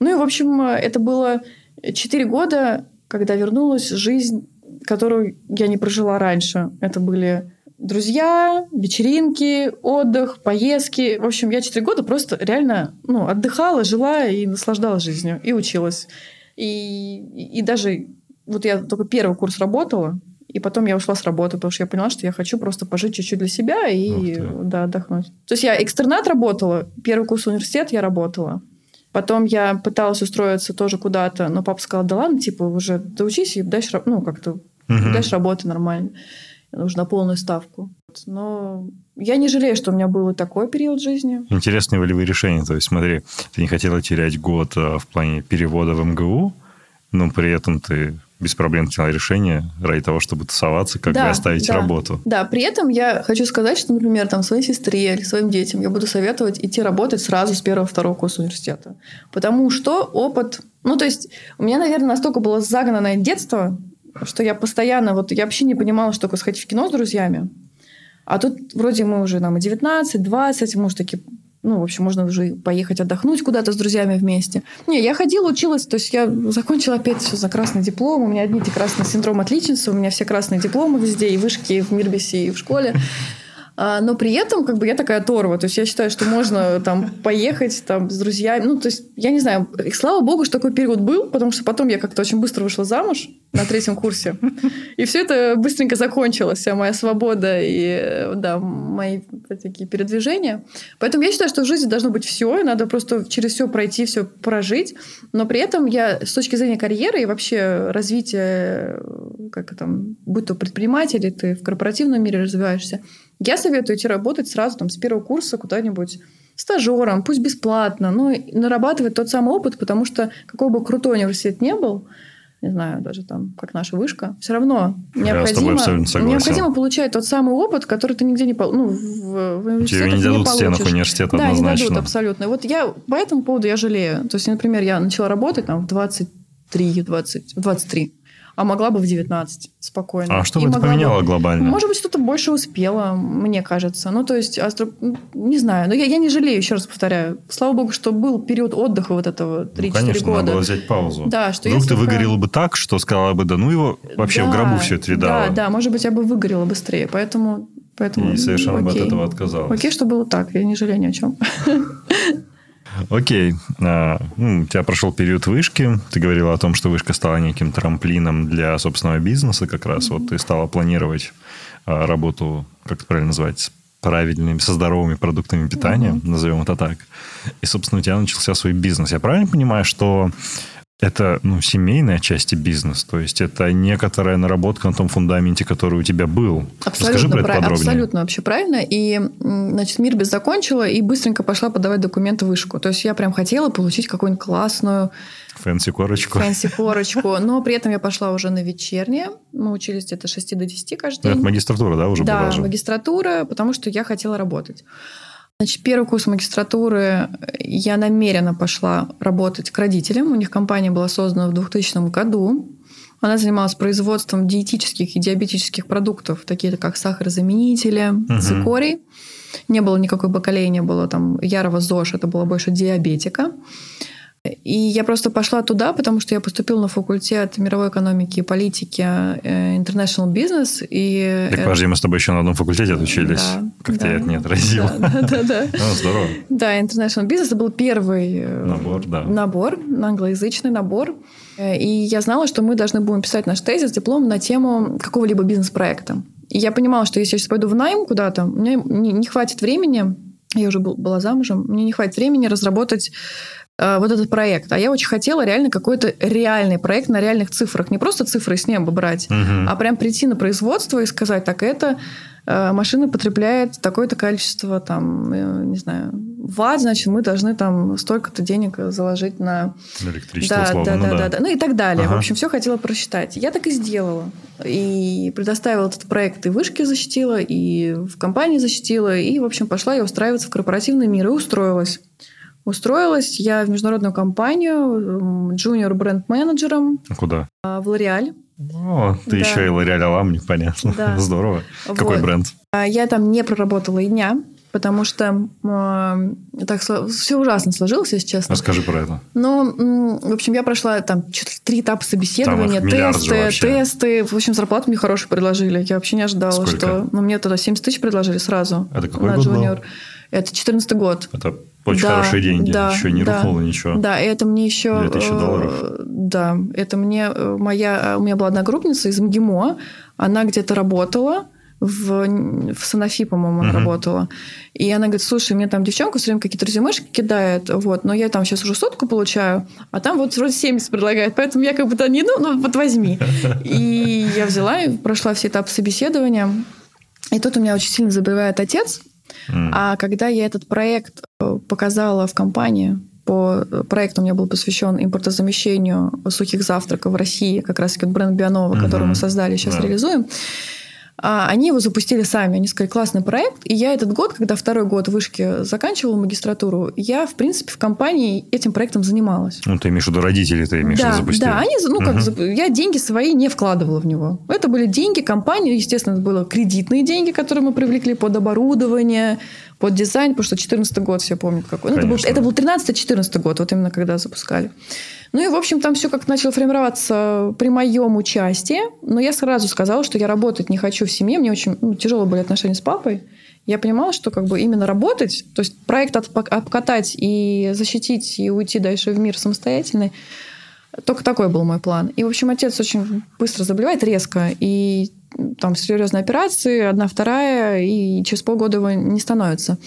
Ну и, в общем, это было 4 года, когда вернулась жизнь, которую я не прожила раньше. Это были друзья, вечеринки, отдых, поездки. В общем, я четыре года просто реально ну, отдыхала, жила и наслаждалась жизнью, и училась. И, и, и даже вот я только первый курс работала, и потом я ушла с работы, потому что я поняла, что я хочу просто пожить чуть-чуть для себя и да, отдохнуть. То есть я экстернат работала, первый курс университет я работала. Потом я пыталась устроиться тоже куда-то, но папа сказал, да ладно, типа, уже доучись и дальше, ну, как-то угу. дальше работы нормально нужно полную ставку. Но я не жалею, что у меня был такой период жизни. Интересные волевые решения. То есть, смотри, ты не хотела терять год а, в плане перевода в МГУ, но при этом ты без проблем приняла решение ради того, чтобы тусоваться, как да, бы оставить да, работу. Да, при этом я хочу сказать, что, например, там своей сестре или своим детям я буду советовать идти работать сразу с первого-второго курса университета. Потому что опыт... Ну, то есть, у меня, наверное, настолько было загнанное детство, что я постоянно, вот я вообще не понимала, что такое сходить в кино с друзьями. А тут вроде мы уже нам и 19, 20, мы уже такие ну, в общем, можно уже поехать отдохнуть куда-то с друзьями вместе. Не, я ходила, училась, то есть я закончила опять все за красный диплом. У меня одни эти красные синдром отличницы, у меня все красные дипломы везде, и вышки, и в Мирбисе, и в школе. А, но при этом как бы я такая торва. То есть я считаю, что можно (laughs) там поехать там с друзьями. Ну, то есть я не знаю. И слава богу, что такой период был, потому что потом я как-то очень быстро вышла замуж на третьем курсе. И все это быстренько закончилось, вся моя свобода и да, мои такие передвижения. Поэтому я считаю, что в жизни должно быть все, и надо просто через все пройти, все прожить. Но при этом я с точки зрения карьеры и вообще развития, как там, будь то предприниматель, ты в корпоративном мире развиваешься, я советую идти работать сразу там, с первого курса куда-нибудь стажером, пусть бесплатно, но нарабатывать тот самый опыт, потому что какой бы крутой университет не был, не знаю, даже там, как наша вышка, все равно необходимо, необходимо получать тот самый опыт, который ты нигде не ну, в, в Тебе не дадут не в стенах университета да, однозначно. не дадут, абсолютно. Вот я по этому поводу я жалею. То есть, например, я начала работать там в 23, 20, 23 а могла бы в 19 спокойно. А что бы это поменяло бы, глобально? Может быть, что-то больше успела, мне кажется. Ну, то есть, астро... не знаю. Но я, я не жалею, еще раз повторяю. Слава богу, что был период отдыха вот этого 3-4 ну, конечно, года. надо было взять паузу. Да, что Вдруг ты только... выгорела бы так, что сказала бы, да ну его вообще да, в гробу все это видала. Да, да, может быть, я бы выгорела быстрее. Поэтому Поэтому, и совершенно окей. от этого отказалась. Окей, что было так, я не жалею ни о чем. (laughs) Окей. А, ну, у тебя прошел период вышки. Ты говорила о том, что вышка стала неким трамплином для собственного бизнеса как раз. Вот ты стала планировать а, работу, как это правильно называть, правильными, со здоровыми продуктами питания, mm-hmm. назовем это так. И, собственно, у тебя начался свой бизнес. Я правильно понимаю, что это ну, семейная часть бизнес, то есть это некоторая наработка на том фундаменте, который у тебя был. Абсолютно, Расскажи про это подробнее. абсолютно вообще правильно. И, значит, мир без закончила и быстренько пошла подавать документы в вышку. То есть я прям хотела получить какую-нибудь классную Фэнси корочку. Фэнси (laughs) корочку. Но при этом я пошла уже на вечернее. Мы учились где-то с 6 до 10 каждый день. Это магистратура, да, уже да, была? Да, магистратура, потому что я хотела работать. Значит, первый курс магистратуры я намеренно пошла работать к родителям. У них компания была создана в 2000 году. Она занималась производством диетических и диабетических продуктов, такие как сахарозаменители, угу. цикорий. Не было никакой бакалеи, не было там ярого ЗОЖ, это было больше диабетика. И я просто пошла туда, потому что я поступила на факультет мировой экономики и политики э, International Business. И так, подожди, мы с тобой еще на одном факультете отучились. Да, как да, тебя это не отразило? Да, да, да. (laughs) Ну, здорово. Да, International Business это был первый э, набор, да. набор, англоязычный набор. Э, и я знала, что мы должны будем писать наш тезис, диплом на тему какого-либо бизнес-проекта. И я понимала, что если я сейчас пойду в найм куда-то, мне не, хватит времени, я уже был, была замужем, мне не хватит времени разработать вот этот проект. А я очень хотела реально какой-то реальный проект на реальных цифрах. Не просто цифры с неба брать, угу. а прям прийти на производство и сказать, так это Э, машина потребляет такое-то количество, там, э, не знаю, ватт, значит, мы должны там столько-то денег заложить на... Электричество, да, условно, да, ну, да, да, да, да. Ну и так далее. Ага. В общем, все хотела просчитать. Я так и сделала. И предоставила этот проект и вышки защитила, и в компании защитила, и, в общем, пошла я устраиваться в корпоративный мир и устроилась. Устроилась я в международную компанию junior бренд-менеджером. Куда? В L'Oreal. О, ты да. еще и L'Oreal Аламник, понятно. Да. (laughs) Здорово. Вот. Какой бренд? А, я там не проработала и дня, потому что э, так все ужасно сложилось, если честно. Расскажи про это. Ну, в общем, я прошла там три этапа собеседования, тесты, тесты. В общем, зарплату мне хорошую предложили. Я вообще не ожидала, Сколько? что... Ну, мне тогда 70 тысяч предложили сразу. Это какой на год Junior. Был? Это 14 год. Это очень да, хорошие деньги. Да, еще не да, рухнуло ничего. Да, это мне еще... 2000 долларов. Э, да, это мне э, моя... У меня была одногруппница из МГИМО. Она где-то работала в, в Санофи, по-моему, uh-huh. работала. И она говорит, слушай, мне там девчонка все время какие-то резюмешки кидает, вот, но я там сейчас уже сотку получаю, а там вот вроде 70 предлагают, поэтому я как бы то не иду, ну вот возьми. (laughs) И я взяла и прошла все этапы собеседования. И тут у меня очень сильно забивает отец, Mm. А когда я этот проект э, показала в компании, по э, проекту у меня был посвящен импортозамещению сухих завтраков в России, как раз таки бренд Бионова, mm-hmm. который мы создали, сейчас yeah. реализуем. А они его запустили сами. Они сказали, классный проект. И я этот год, когда второй год вышки заканчивала магистратуру, я, в принципе, в компании этим проектом занималась. Ну, ты имеешь в виду родители, ты имеешь да, виду запустили? Да, они, ну, как, угу. я деньги свои не вкладывала в него. Это были деньги компании, естественно, это были кредитные деньги, которые мы привлекли под оборудование, под дизайн, потому что 2014 год все помнят какой. Ну, это был, это был 13-14 год, вот именно когда запускали. Ну и, в общем, там все как начало формироваться при моем участии. Но я сразу сказала, что я работать не хочу в семье. Мне очень ну, тяжело были отношения с папой. Я понимала, что как бы именно работать, то есть проект обкатать и защитить, и уйти дальше в мир самостоятельный, только такой был мой план. И, в общем, отец очень быстро заболевает, резко. И там серьезные операции, одна, вторая, и через полгода его не становится.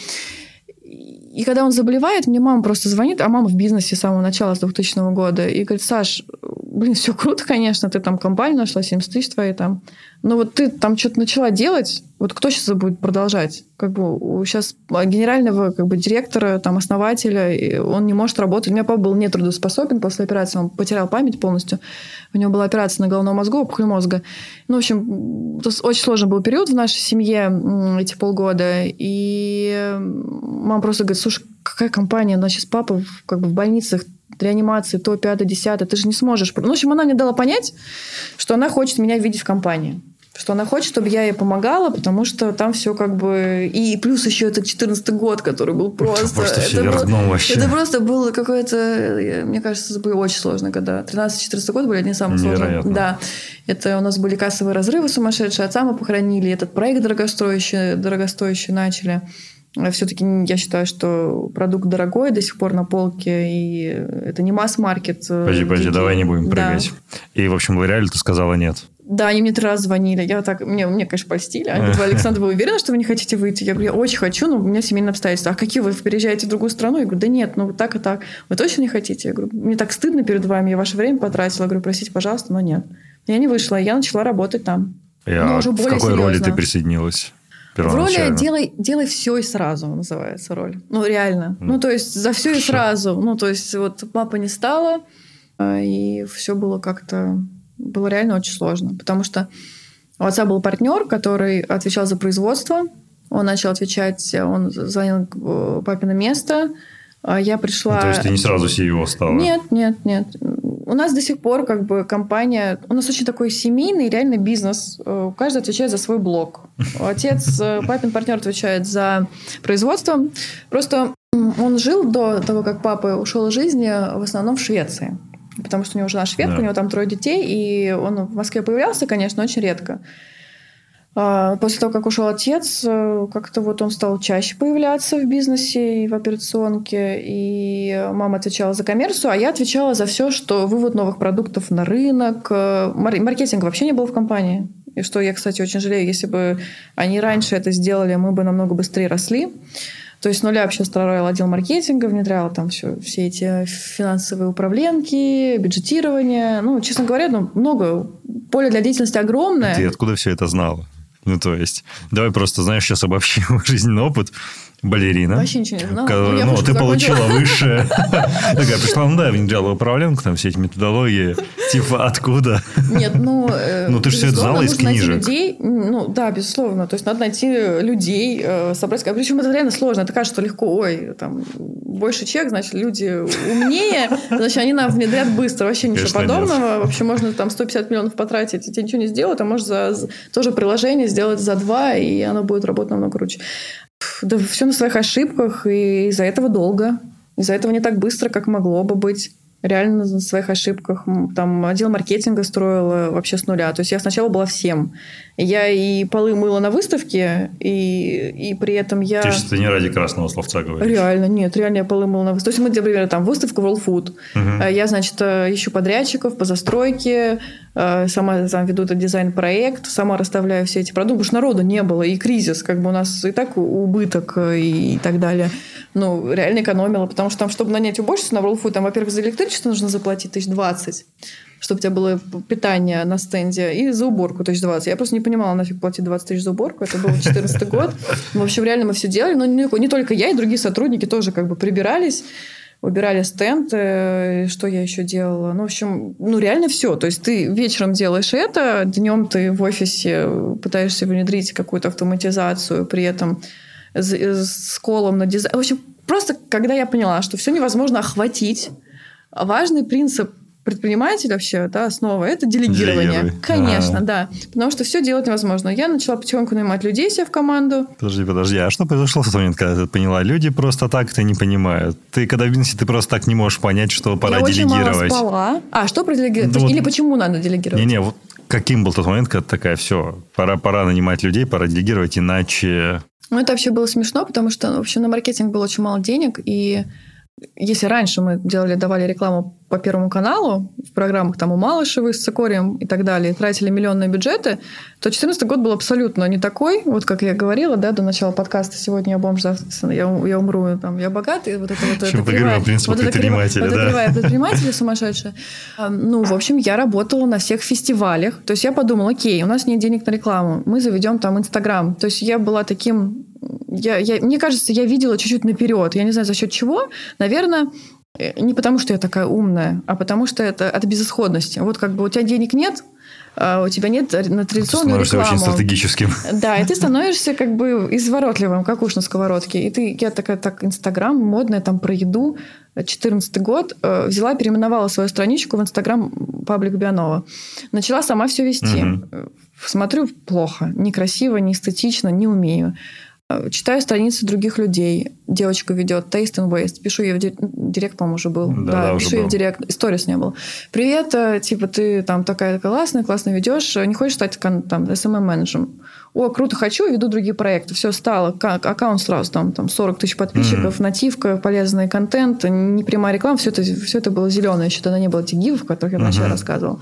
И когда он заболевает, мне мама просто звонит, а мама в бизнесе с самого начала, с 2000 года, и говорит, Саш, блин, все круто, конечно, ты там компанию нашла, 70 тысяч твои там, но вот ты там что-то начала делать, вот кто сейчас будет продолжать? Как бы сейчас генерального как бы, директора, там, основателя, он не может работать. У меня папа был нетрудоспособен после операции, он потерял память полностью. У него была операция на головном мозгу, опухоль мозга. Ну, в общем, очень сложный был период в нашей семье эти полгода. И мама просто говорит, слушай, какая компания, она сейчас папа как бы в больницах, реанимации, то, пятое, десятое, ты же не сможешь. Ну, в общем, она мне дала понять, что она хочет меня видеть в компании что она хочет, чтобы я ей помогала, потому что там все как бы... И плюс еще это 14 год, который был просто... Это просто это, было, вообще. это просто было какое-то... Мне кажется, это были очень сложные года. 13-14 год были одни из самых сложных. Да. Это у нас были кассовые разрывы сумасшедшие. Отца мы похоронили. Этот проект дорогостоящий, дорогостоящий начали. Все-таки я считаю, что продукт дорогой до сих пор на полке, и это не масс-маркет. Э, подожди, подожди, давай не будем прыгать. Да. И, в общем, Лореаль ты сказала нет. Да, они мне три раза звонили. Я так, мне, мне конечно, польстили. Они говорят, (laughs) Александр, вы уверены, что вы не хотите выйти? Я говорю, я очень хочу, но у меня семейные обстоятельства. А какие вы переезжаете в другую страну? Я говорю, да нет, ну так и так. Вы точно не хотите? Я говорю, мне так стыдно перед вами, я ваше время потратила. Я говорю, простите, пожалуйста, но нет. Я не вышла, я начала работать там. Я, но уже в какой серьезно. роли ты присоединилась? В роли делай, делай все и сразу называется роль. Ну, реально. Mm. Ну, то есть за все и сразу. Ну, то есть вот папа не стало, а, и все было как-то... Было реально очень сложно. Потому что у отца был партнер, который отвечал за производство. Он начал отвечать, он занял э, папино место. А я пришла... Ну, то есть ты не сразу CEO стала? Нет, нет, нет. У нас до сих пор как бы компания... У нас очень такой семейный реально бизнес. Э, каждый отвечает за свой блок. (laughs) Отец, э, папин партнер отвечает за производство. Просто он жил до того, как папа ушел из жизни, в основном в Швеции потому что у него жена шведка, да. у него там трое детей, и он в Москве появлялся, конечно, очень редко. А, после того, как ушел отец, э, как-то вот он стал чаще появляться в бизнесе и в операционке, и мама отвечала за коммерцию, а я отвечала за все, что вывод новых продуктов на рынок. Э, маркетинг вообще не был в компании. И что я, кстати, очень жалею, если бы они раньше это сделали, мы бы намного быстрее росли. То есть с нуля вообще строил отдел маркетинга, внедряла там все, все эти финансовые управленки, бюджетирование. Ну, честно говоря, ну, много. Поле для деятельности огромное. Ты откуда все это знала? Ну, то есть, давай просто, знаешь, сейчас обобщим (laughs) жизненный опыт балерина. Вообще ничего не знала. Ну, ну ты получила (laughs) высшее. Такая пришла, ну да, внедряла управленку, там все эти методологии. Типа, откуда? Нет, ну... Э, ну, ты же все это знала из книжек. людей, ну, да, безусловно. То есть, надо найти людей, э, собрать... Причем это реально сложно. Это кажется, что легко. Ой, там, больше чек, значит, люди умнее, значит, они нам внедрят быстро. Вообще ничего подобного. Вообще можно там 150 миллионов потратить, и тебе ничего не сделают, а можешь за, тоже приложение сделать за два, и оно будет работать намного круче. Да все на своих ошибках, и из-за этого долго. Из-за этого не так быстро, как могло бы быть реально на своих ошибках. Там отдел маркетинга строила вообще с нуля. То есть я сначала была всем. Я и полы мыла на выставке, и, и при этом я... Ты что не ради красного словца говоришь? Реально, нет, реально я полы мыла на выставке. То есть мы, например, там выставка World Food. Угу. Я, значит, ищу подрядчиков по застройке, э, сама там веду этот дизайн-проект, сама расставляю все эти продукты, потому что народу не было, и кризис, как бы у нас и так убыток э, и, и так далее. Ну, реально экономила, потому что там, чтобы нанять уборщицу на World Food, там, во-первых, за электричество нужно заплатить тысяч двадцать чтобы у тебя было питание на стенде, и за уборку тысяч 20. Я просто не понимала, нафиг платить 20 тысяч за уборку. Это был 14 год. В общем, реально мы все делали. Но не, не только я, и другие сотрудники тоже как бы прибирались убирали стенд, что я еще делала. Ну, в общем, ну, реально все. То есть ты вечером делаешь это, днем ты в офисе пытаешься внедрить какую-то автоматизацию, при этом с, с колом на дизайн. В общем, просто когда я поняла, что все невозможно охватить, важный принцип предприниматель вообще, да, основа это делегирование. Делегируй. Конечно, а. да. Потому что все делать невозможно. Я начала потихоньку нанимать людей себе в команду. Подожди, подожди, а что произошло в тот момент, когда ты поняла? Люди просто так это не понимают. Ты когда в бизнесе, ты просто так не можешь понять, что пора Я делегировать. Очень мало спала. А, что про делегировать? Ну, Или вот... почему надо делегировать? Не-не, вот каким был тот момент, когда такая, все, пора, пора нанимать людей, пора делегировать, иначе... Ну, это вообще было смешно, потому что, в общем, на маркетинг было очень мало денег, и если раньше мы делали, давали рекламу по Первому каналу в программах там у Малышевой с Цикорием и так далее, тратили миллионные бюджеты, то 2014 год был абсолютно не такой. Вот как я говорила, да, до начала подкаста «Сегодня я бомж, завтра я, я умру, там, я богатый». Вот это вот это кривая, вот предпринимателя, это, да? Вот это кривая предпринимателя сумасшедшая. Ну, в общем, я работала на всех фестивалях. То есть я подумала, окей, у нас нет денег на рекламу, мы заведем там Инстаграм. То есть я была таким я, я, мне кажется, я видела чуть-чуть наперед. Я не знаю, за счет чего. Наверное, э, не потому, что я такая умная, а потому что это от безысходности. Вот как бы у тебя денег нет, а у тебя нет на традиционную ты рекламу. очень стратегическим. Да, и ты (laughs) становишься как бы изворотливым, как уж на сковородке. И ты, я такая, так, Инстаграм, модная, там, про еду. 14 год э, взяла, переименовала свою страничку в Инстаграм Паблик Бианова. Начала сама все вести. Угу. Смотрю, плохо. Некрасиво, не эстетично, не умею. Э, читаю страницы других людей. Девочка ведет Taste and Waste. Пишу ей в директ, по-моему, уже был. Да, да, да пишу ей в директ. Сторис не было. Привет, э, типа, ты там такая классная, классно ведешь. Не хочешь стать там SMM-менеджером? О, круто, хочу, веду другие проекты. Все стало. Как, аккаунт сразу там, там 40 тысяч подписчиков, mm-hmm. нативка, полезный контент, не прямая реклама. Все это, все это было зеленое. Еще тогда не было этих гивов, о которых я вначале mm-hmm. рассказывала.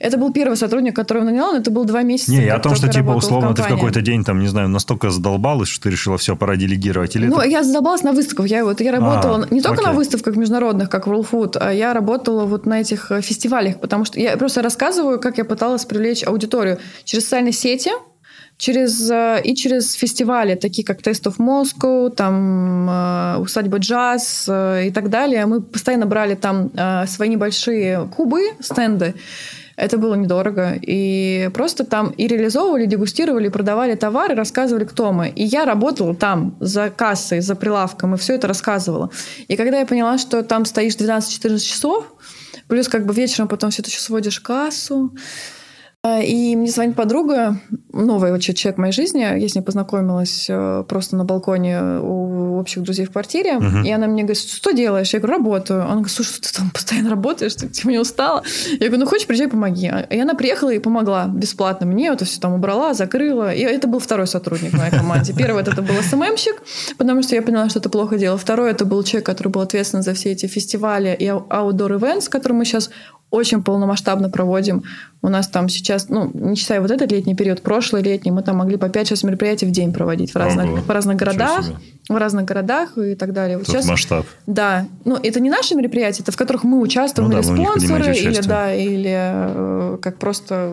Это был первый сотрудник, которого наняла, но это был два месяца. Не, я о том, что типа условно в ты в какой-то день там, не знаю, настолько задолбалась, что ты решила все, пора делегировать. Или ну, это... я задолбалась на выставках. Я, вот, я работала а, не только окей. на выставках международных, как World Food, а я работала вот на этих э, фестивалях, потому что я просто рассказываю, как я пыталась привлечь аудиторию через социальные сети, через, э, и через фестивали, такие как Taste of Moscow, там э, усадьба джаз и так далее. Мы постоянно брали там свои небольшие кубы, стенды, это было недорого. И просто там и реализовывали, дегустировали, продавали товары, рассказывали, кто мы. И я работала там за кассой, за прилавком, и все это рассказывала. И когда я поняла, что там стоишь 12-14 часов, плюс как бы вечером потом все это еще сводишь кассу, и мне звонит подруга, новый вообще человек в моей жизни. Я с ней познакомилась э, просто на балконе у общих друзей в квартире. Uh-huh. И она мне говорит, что делаешь? Я говорю, работаю. Она говорит, слушай, ты там (laughs) постоянно работаешь, ты типа не устала? Я говорю, ну хочешь, приезжай, помоги. И она приехала и помогла бесплатно мне. Это все там убрала, закрыла. И это был второй сотрудник в моей команде. Первый это был СММщик, потому что я поняла, что это плохо дело. Второй это был человек, который был ответственен за все эти фестивали и outdoor events, которые мы сейчас очень полномасштабно проводим. У нас там сейчас, ну, не считая вот этот летний период, прошлый летний, мы там могли по 5-6 мероприятий в день проводить в разных, Ого, в разных городах. В разных городах и так далее. Вот сейчас, масштаб. Да. Ну, это не наши мероприятия, это в которых мы участвуем, ну, или да, спонсоры, или, да, или э, как просто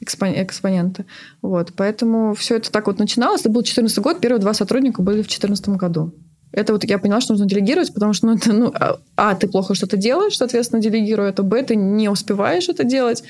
экспоненты. Вот. Поэтому все это так вот начиналось. Это был 2014 год, первые два сотрудника были в 2014 году. Это вот я поняла, что нужно делегировать, потому что, ну, это, ну, а, а, ты плохо что-то делаешь, соответственно, делегирую это, б, ты не успеваешь это делать.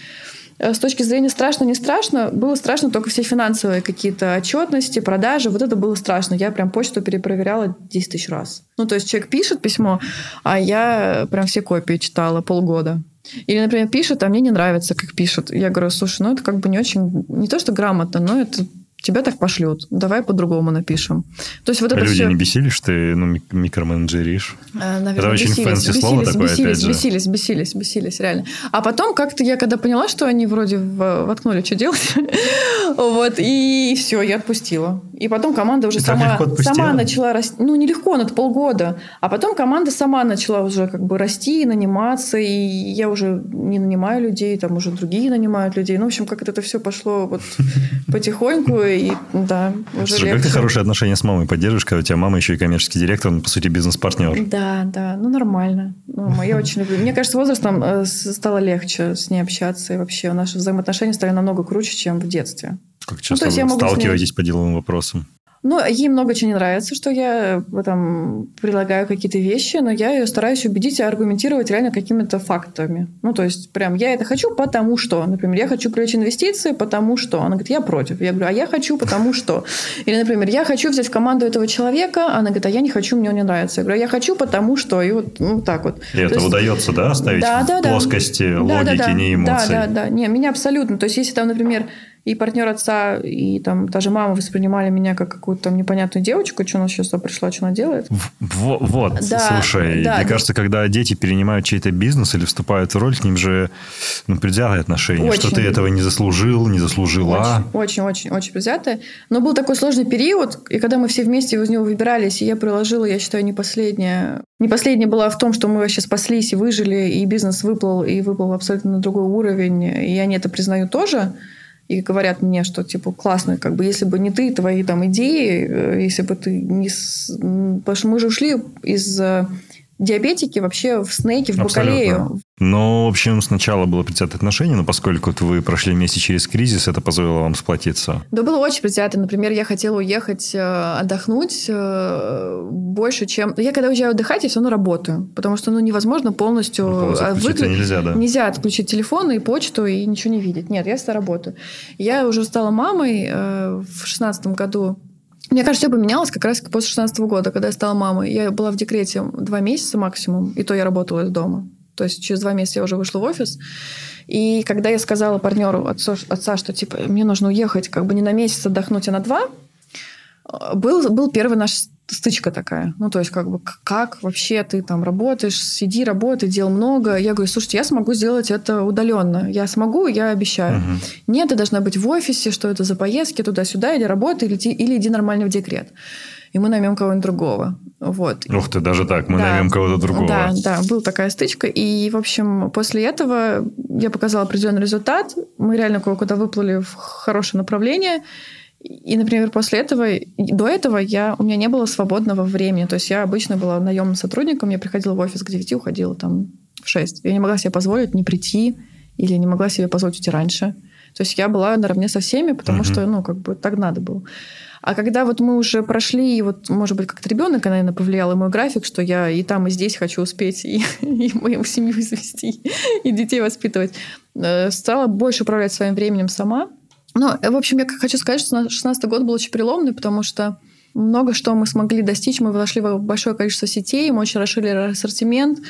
Э, с точки зрения страшно, не страшно, было страшно только все финансовые какие-то отчетности, продажи, вот это было страшно. Я прям почту перепроверяла 10 тысяч раз. Ну, то есть человек пишет письмо, а я прям все копии читала полгода. Или, например, пишет, а мне не нравится, как пишут. Я говорю, слушай, ну это как бы не очень, не то что грамотно, но это тебя так пошлют, давай по-другому напишем. То есть вот это люди все... не бесились, что ты ну, микроменеджеришь? А, наверное, это очень бесились, fancy бесились, слово такое, бесились, опять же. Бесились, бесились, бесились, реально. А потом как-то я когда поняла, что они вроде воткнули, что делать, (laughs) вот, и все, я отпустила. И потом команда уже сама, сама начала расти. Ну, нелегко, но это полгода. А потом команда сама начала уже как бы расти, наниматься, и я уже не нанимаю людей, там уже другие нанимают людей. Ну, в общем, как это все пошло вот (laughs) потихоньку, и да, уже Слушай, как ты хорошие отношения с мамой поддерживаешь, когда у тебя мама еще и коммерческий директор, ну, по сути, бизнес-партнер? Да, да, ну нормально. Ну, я очень люблю. Мне кажется, возрастом э, стало легче с ней общаться, и вообще наши взаимоотношения стали намного круче, чем в детстве. Как часто ну, вы сталкиваетесь по деловым вопросам? Ну, ей много чего не нравится, что я э, там предлагаю какие-то вещи, но я ее стараюсь убедить и аргументировать реально какими-то фактами. Ну, то есть, прям, я это хочу, потому что. Например, я хочу привлечь инвестиции, потому что. Она говорит, я против. Я говорю, а я хочу, потому что. Или, например, я хочу взять в команду этого человека, она говорит, а я не хочу, мне он не нравится. Я говорю, я хочу, потому что. И вот ну, так вот. И то это есть... удается, да, оставить да, в да, плоскости да. логики, да, да, не эмоций? Да, да, да. Не, меня абсолютно. То есть, если там, например, и партнер отца, и там даже мама воспринимали меня как какую-то там непонятную девочку, что она сейчас пришла, что она делает. В, вот, да, слушай, да, мне да. кажется, когда дети перенимают чей-то бизнес или вступают в роль, к ним же ну, предвзятые отношения, очень, что ты этого не заслужил, не заслужила. Очень, очень, очень, очень предвзятые. Но был такой сложный период, и когда мы все вместе из него выбирались, и я приложила, я считаю, не последняя не последняя была в том, что мы вообще спаслись и выжили, и бизнес выплыл, и выплыл абсолютно на другой уровень, и они это признают тоже и говорят мне, что типа классно, как бы если бы не ты, твои там идеи, э, если бы ты не... Потому что мы же ушли из э, диабетики вообще в снеке, в бакалею. Ну, в общем, сначала было предвзятое отношение, но поскольку вы прошли вместе через кризис, это позволило вам сплотиться. Да, было очень предвзято. Например, я хотела уехать э, отдохнуть э, больше, чем... Я когда уезжаю отдыхать, я все равно работаю, потому что ну, невозможно полностью... Ну, а Выклю... нельзя, да? Нельзя отключить телефон и почту и ничего не видеть. Нет, я всегда работаю. Я уже стала мамой э, в шестнадцатом году мне кажется, все поменялось как раз после 16 года, когда я стала мамой. Я была в декрете два месяца максимум, и то я работала из дома. То есть через два месяца я уже вышла в офис. И когда я сказала партнеру отцу, отца, что типа мне нужно уехать как бы не на месяц отдохнуть, а на два, был, был первый наш стычка такая. Ну, то есть, как бы, как вообще ты там работаешь, сиди, работай, дел много. Я говорю, слушайте, я смогу сделать это удаленно. Я смогу, я обещаю. Угу. Нет, ты должна быть в офисе, что это за поездки туда-сюда, или работай, или, или иди нормально в декрет. И мы наймем кого-нибудь другого. Вот. Ух ты, даже так, мы да, наймем кого-то другого. Да, да, была такая стычка. И, в общем, после этого я показала определенный результат. Мы реально кое-куда выплыли в хорошее направление. И, например, после этого, до этого я, у меня не было свободного времени. То есть я обычно была наемным сотрудником, я приходила в офис к 9, уходила там в 6. Я не могла себе позволить не прийти или не могла себе позволить уйти раньше. То есть я была наравне со всеми, потому uh-huh. что, ну, как бы так надо было. А когда вот мы уже прошли, и вот, может быть, как-то ребенок, наверное, повлиял и мой график, что я и там, и здесь хочу успеть, и, (laughs) и мою семью (laughs) извести, и детей воспитывать, э, стала больше управлять своим временем сама. Ну, в общем, я хочу сказать, что 2016 год был очень переломный, потому что много что мы смогли достичь. Мы вошли в большое количество сетей, мы очень расширили ассортимент,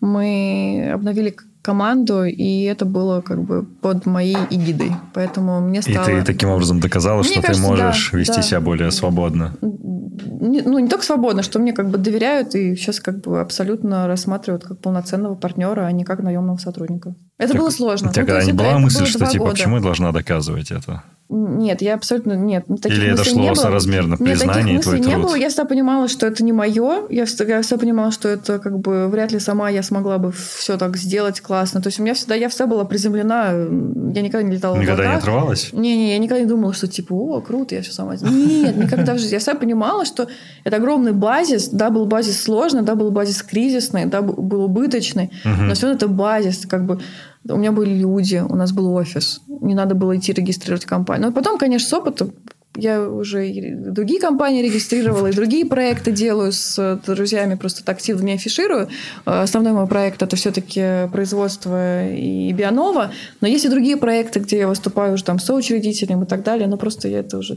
мы обновили команду, и это было как бы под моей эгидой. Поэтому мне стало... И ты таким образом доказала, мне что кажется, ты можешь да, вести да. себя более свободно. Не, ну, не только свободно, что мне как бы доверяют и сейчас как бы абсолютно рассматривают как полноценного партнера, а не как наемного сотрудника. Это так, было сложно. У тебя ну, когда не была мысль, что типа, года. почему я должна доказывать это? Нет, я абсолютно нет. Таких Или это шло соразмерно признание Нет, таких мыслей не было. Я всегда понимала, что это не мое. Я всегда, я всегда понимала, что это как бы вряд ли сама я смогла бы все так сделать классно. То есть у меня всегда, я всегда была приземлена. Я никогда не летала Никогда в не отрывалась? Не-не, я никогда не думала, что типа, о, круто, я все сама Нет, никогда в жизни. Я всегда понимала, что это огромный базис. Да, был базис сложный, да, был базис кризисный, да, был убыточный. Но все равно это базис. Как бы у меня были люди, у нас был офис. Не надо было идти регистрировать компанию. Но потом, конечно, с опытом я уже и другие компании регистрировала, и другие проекты делаю с друзьями, просто так активно не афиширую. Основной мой проект – это все-таки производство и Бионова, но есть и другие проекты, где я выступаю уже там соучредителем и так далее, но просто я это уже...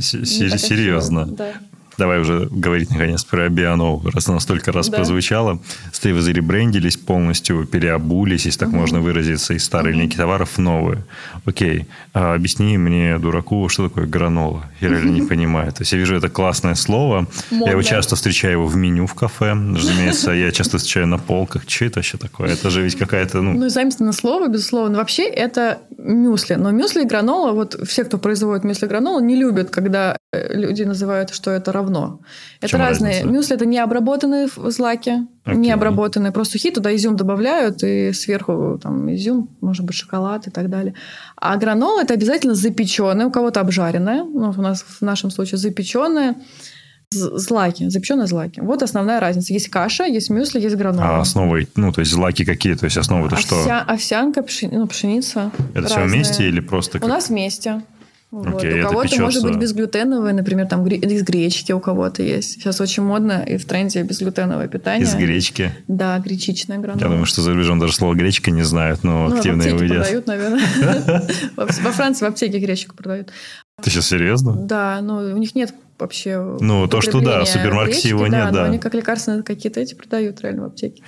Серьезно? Да. Давай уже говорить наконец про Бионов, раз она столько раз да. прозвучала. Стейвы заребрендились полностью, переобулись, если так угу. можно выразиться, из угу. линейки товаров в новые. Окей, а объясни мне, дураку, что такое гранола? Я реально не (laughs) понимаю. То есть я вижу это классное слово, Модно. я его часто встречаю его в меню в кафе, разумеется, я часто встречаю на полках. Что это вообще такое? Это же ведь какая-то... Ну, ну заместно слово, безусловно. Вообще это мюсли. Но мюсли и гранола, вот все, кто производит мюсли и гранола, не любят, когда люди называют, что это равно. Это разные. Разница? Мюсли это не обработанные злаки, okay. не обработанные, просто сухие, туда изюм добавляют, и сверху там изюм, может быть, шоколад и так далее. А гранол это обязательно запеченное, у кого-то обжаренное, ну, у нас в нашем случае запеченное, злаки, запеченные злаки. Вот основная разница. Есть каша, есть мюсли, есть гранола. А основы, ну, то есть злаки какие? То есть основы это Овся, что? Овсянка, пшени, ну, пшеница. Это разные. все вместе или просто? Как... У нас вместе. Вот. Okay, у кого-то печется... может быть безглютеновое, например, там из гречки у кого-то есть. Сейчас очень модно и в тренде безглютеновое питание. Из гречки? Да, гречичная гранула. Я думаю, что за рубежом даже слово гречка не знают, но ну, активно его едят. продают, наверное. (laughs) Во Франции в аптеке гречку продают. Ты сейчас серьезно? Да, ну у них нет вообще Ну, то, что да, в супермаркете его нет, да. они как лекарственные какие-то эти продают реально в аптеке.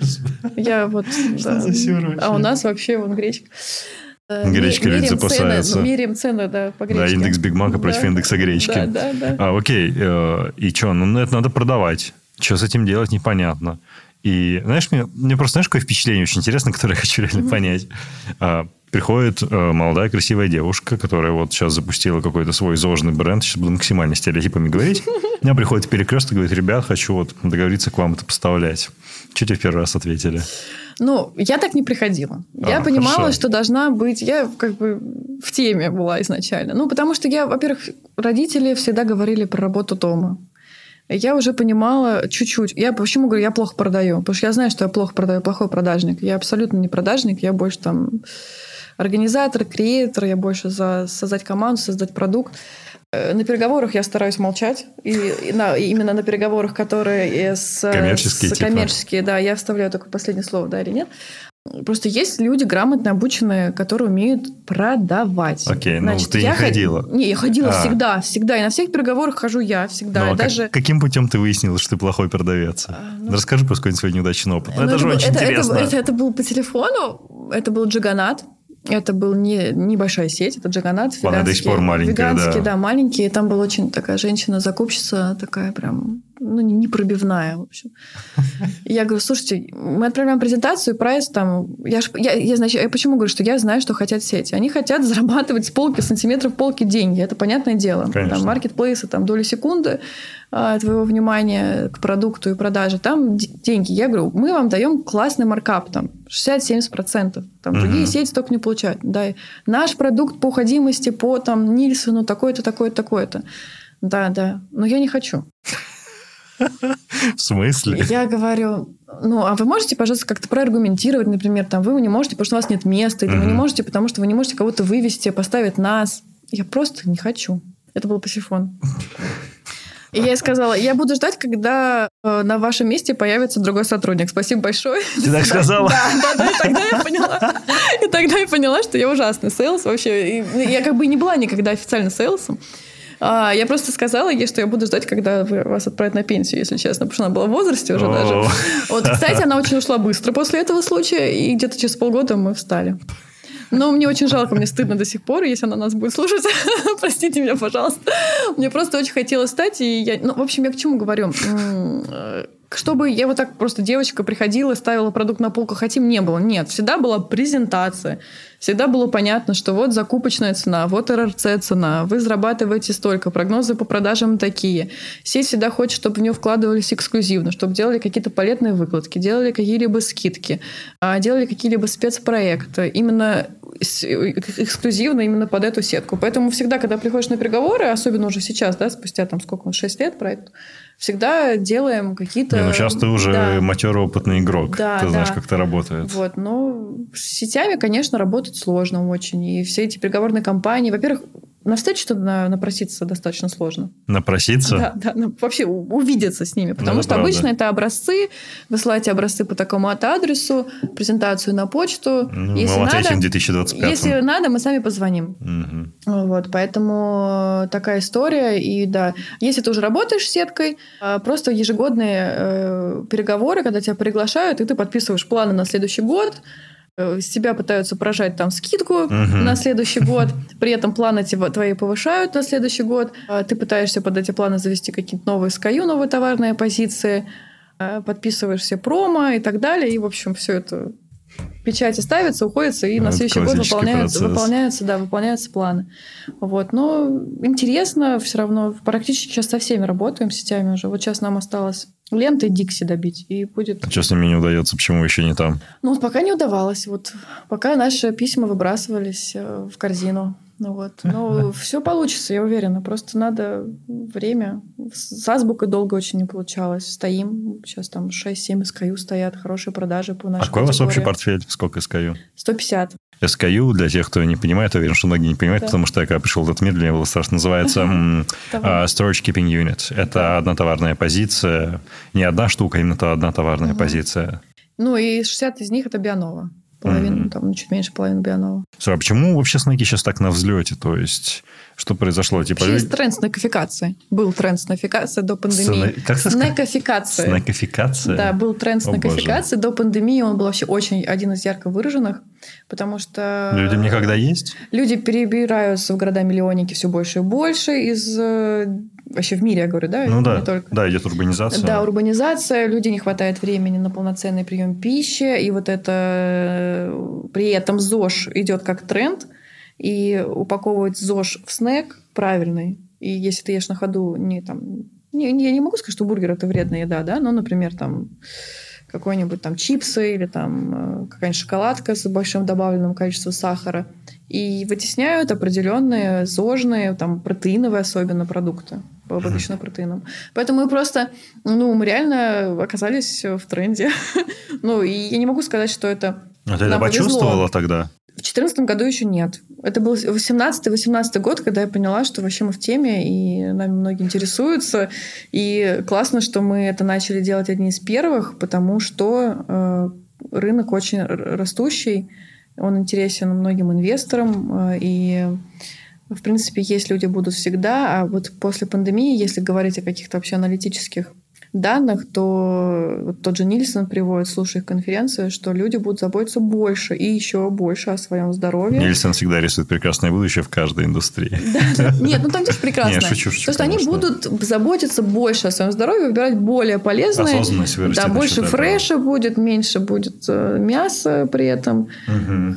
(laughs) Я вот... А у нас вообще вон гречка. Э, гречка ведь запасается. Цены, меряем цены, да, по гречке. Да, индекс Биг Мака против да. индекса гречки. Да, да, да. А, окей. Э, и что? Ну, это надо продавать. Что с этим делать, непонятно. И, знаешь, мне, мне просто, знаешь, какое впечатление очень интересное, (laughs) которое я хочу реально mm-hmm. понять. А, приходит а, молодая красивая девушка, которая вот сейчас запустила какой-то свой зожный бренд, сейчас буду максимально стереотипами говорить. (laughs) Она приходит в перекресток и говорит, ребят, хочу вот договориться к вам это поставлять. Что тебе в первый раз ответили? Ну, я так не приходила. А, я понимала, хорошо. что должна быть... Я как бы в теме была изначально. Ну, потому что я, во-первых, родители всегда говорили про работу дома. Я уже понимала чуть-чуть. Я почему говорю, я плохо продаю? Потому что я знаю, что я плохо продаю, плохой продажник. Я абсолютно не продажник, я больше там организатор, креатор, я больше за создать команду, создать продукт. Э, на переговорах я стараюсь молчать. И, и на, именно на переговорах, которые с, коммерческие, с, типа. коммерческие, да, я вставляю только последнее слово, да или нет. Просто есть люди грамотно обученные, которые умеют продавать. Окей, ну Значит, ты не ходила? Ход... Не, я ходила а. всегда, всегда. И на всех переговорах хожу я всегда. Ну, а даже... как, каким путем ты выяснила, что ты плохой продавец? А, ну... Расскажи просто какой-нибудь свой неудачный опыт. Ну, это, это же был, очень это, интересно. Это, это, это был по телефону, это был джиганат. Это был не небольшая сеть, это Джаганат. Ладно, до сих пор маленькая, веганский, да. да, маленький. И там была очень такая женщина-закупщица, такая прям, ну, непробивная, в общем. я говорю, слушайте, мы отправляем презентацию, прайс там... Я, ж, я, я, значит, я почему говорю, что я знаю, что хотят сети? Они хотят зарабатывать с полки, сантиметров полки деньги. Это понятное дело. Конечно. Там маркетплейсы, там доли секунды твоего внимания к продукту и продаже, там деньги. Я говорю, мы вам даем классный маркап, там 60-70%. Там другие сети только не получают. Да, наш продукт по уходимости по там Нильсону такой-то, такой-то, такой-то. Да, да. Но я не хочу. В смысле? Я говорю, ну, а вы можете, пожалуйста, как-то проаргументировать, например, там, вы не можете, потому что у вас нет места, или вы не можете, потому что вы не можете кого-то вывести, поставить нас. Я просто не хочу. Это был пасифон. И я ей сказала, я буду ждать, когда э, на вашем месте появится другой сотрудник. Спасибо большое. Ты так (laughs) сказала? Да, да, да. И тогда я поняла. И тогда я поняла, что я ужасный sales вообще. И я как бы не была никогда официально sales ом. А, я просто сказала ей, что я буду ждать, когда вас отправят на пенсию, если честно, потому что она была в возрасте уже даже. Вот, кстати, она очень ушла быстро после этого случая, и где-то через полгода мы встали. Но мне очень жалко, мне стыдно до сих пор, если она нас будет слушать. (laughs) Простите меня, пожалуйста. Мне просто очень хотелось стать, и я... Ну, в общем, я к чему говорю? Чтобы я вот так просто девочка приходила, ставила продукт на полку, хотим, не было. Нет, всегда была презентация. Всегда было понятно, что вот закупочная цена, вот РРЦ цена, вы зарабатываете столько, прогнозы по продажам такие. Сеть всегда хочет, чтобы в нее вкладывались эксклюзивно, чтобы делали какие-то полезные выкладки, делали какие-либо скидки, а, делали какие-либо спецпроекты. Именно эксклюзивно именно под эту сетку. Поэтому всегда, когда приходишь на переговоры, особенно уже сейчас, да, спустя там сколько, 6 лет проекту, всегда делаем какие-то... Не, ну сейчас ты уже да. матерый опытный игрок. Да, ты да. знаешь, как это работает. Вот, но с сетями, конечно, работать сложно очень. И все эти переговорные кампании, во-первых, на встречу на, напроситься достаточно сложно. Напроситься? Да, да ну, вообще увидеться с ними. Потому ну, что правда. обычно это образцы, высылайте образцы по такому-то адресу, презентацию на почту. Ну, если мы надо, в 2025. Если надо, мы сами позвоним. Угу. Вот, поэтому такая история. И да, если ты уже работаешь сеткой, а, просто ежегодные э, переговоры, когда тебя приглашают, и ты подписываешь планы на следующий год, с тебя пытаются прожать там скидку угу. на следующий год, при этом планы твои повышают на следующий год, а ты пытаешься под эти планы завести какие-то новые SKU, новые товарные позиции, э, подписываешь все промо и так далее, и, в общем, все это печати ставится, уходится, и на следующий год выполняются, выполняются, да, выполняются планы. Вот. Но интересно все равно. Практически сейчас со всеми работаем сетями уже. Вот сейчас нам осталось лентой Дикси добить, и будет... А что с ними не удается? Почему еще не там? Ну, пока не удавалось. Вот пока наши письма выбрасывались э, в корзину. Ну вот. (laughs) Но все получится, я уверена. Просто надо время. С азбукой долго очень не получалось. Стоим. Сейчас там 6-7 SKU стоят. Хорошие продажи по нашей А какой у вас общий портфель? Сколько SKU? 150. SKU, для тех, кто не понимает, уверен, что многие не понимают, да. потому что я когда пришел в этот мир, для меня было страшно, называется uh, Storage Keeping Unit. Это одна товарная позиция, не одна штука, а именно одна товарная позиция. Ну и 60 из них это Бианова половину, mm-hmm. там чуть меньше половины Бианова. Слушай, а почему вообще снеки сейчас так на взлете? То есть, что произошло? Типа... Есть тренд снекофикации. Был тренд снекофикации до пандемии. Сне... Как снекофикация. Снекофикация? Да, был тренд снекофикации. До пандемии он был вообще очень один из ярко выраженных, потому что... Люди никогда есть? Люди перебираются в города-миллионники все больше и больше из э, вообще в мире, я говорю, да? Ну да, только. да, идет урбанизация. Да, урбанизация, люди не хватает времени на полноценный прием пищи, и вот это при этом ЗОЖ идет как тренд, и упаковывать ЗОЖ в снэк правильный, и если ты ешь на ходу, не там, не, я не могу сказать, что бургер это вредная еда, да, но, например, там какой-нибудь там чипсы или там э, какая-нибудь шоколадка с большим добавленным количеством сахара и вытесняют определенные зожные, там, протеиновые особенно продукты обогащено протеином. Поэтому мы просто, ну, мы реально оказались в тренде. (laughs) ну, и я не могу сказать, что это А ты это почувствовала тогда? В 2014 году еще нет. Это был 18-18 год, когда я поняла, что вообще мы в теме, и нами многие интересуются. И классно, что мы это начали делать одни из первых, потому что э, рынок очень растущий, он интересен многим инвесторам, э, и в принципе, есть люди будут всегда, а вот после пандемии, если говорить о каких-то вообще аналитических данных, то вот тот же Нильсон приводит, слушая их конференцию, что люди будут заботиться больше и еще больше о своем здоровье. Нильсон всегда рисует прекрасное будущее в каждой индустрии. (laughs) Нет, ну там тоже прекрасно. Нет, шучу, шучу, То есть они будут заботиться больше о своем здоровье, выбирать более полезные. Осознанность Да, больше фреша будет, меньше будет э, мяса при этом.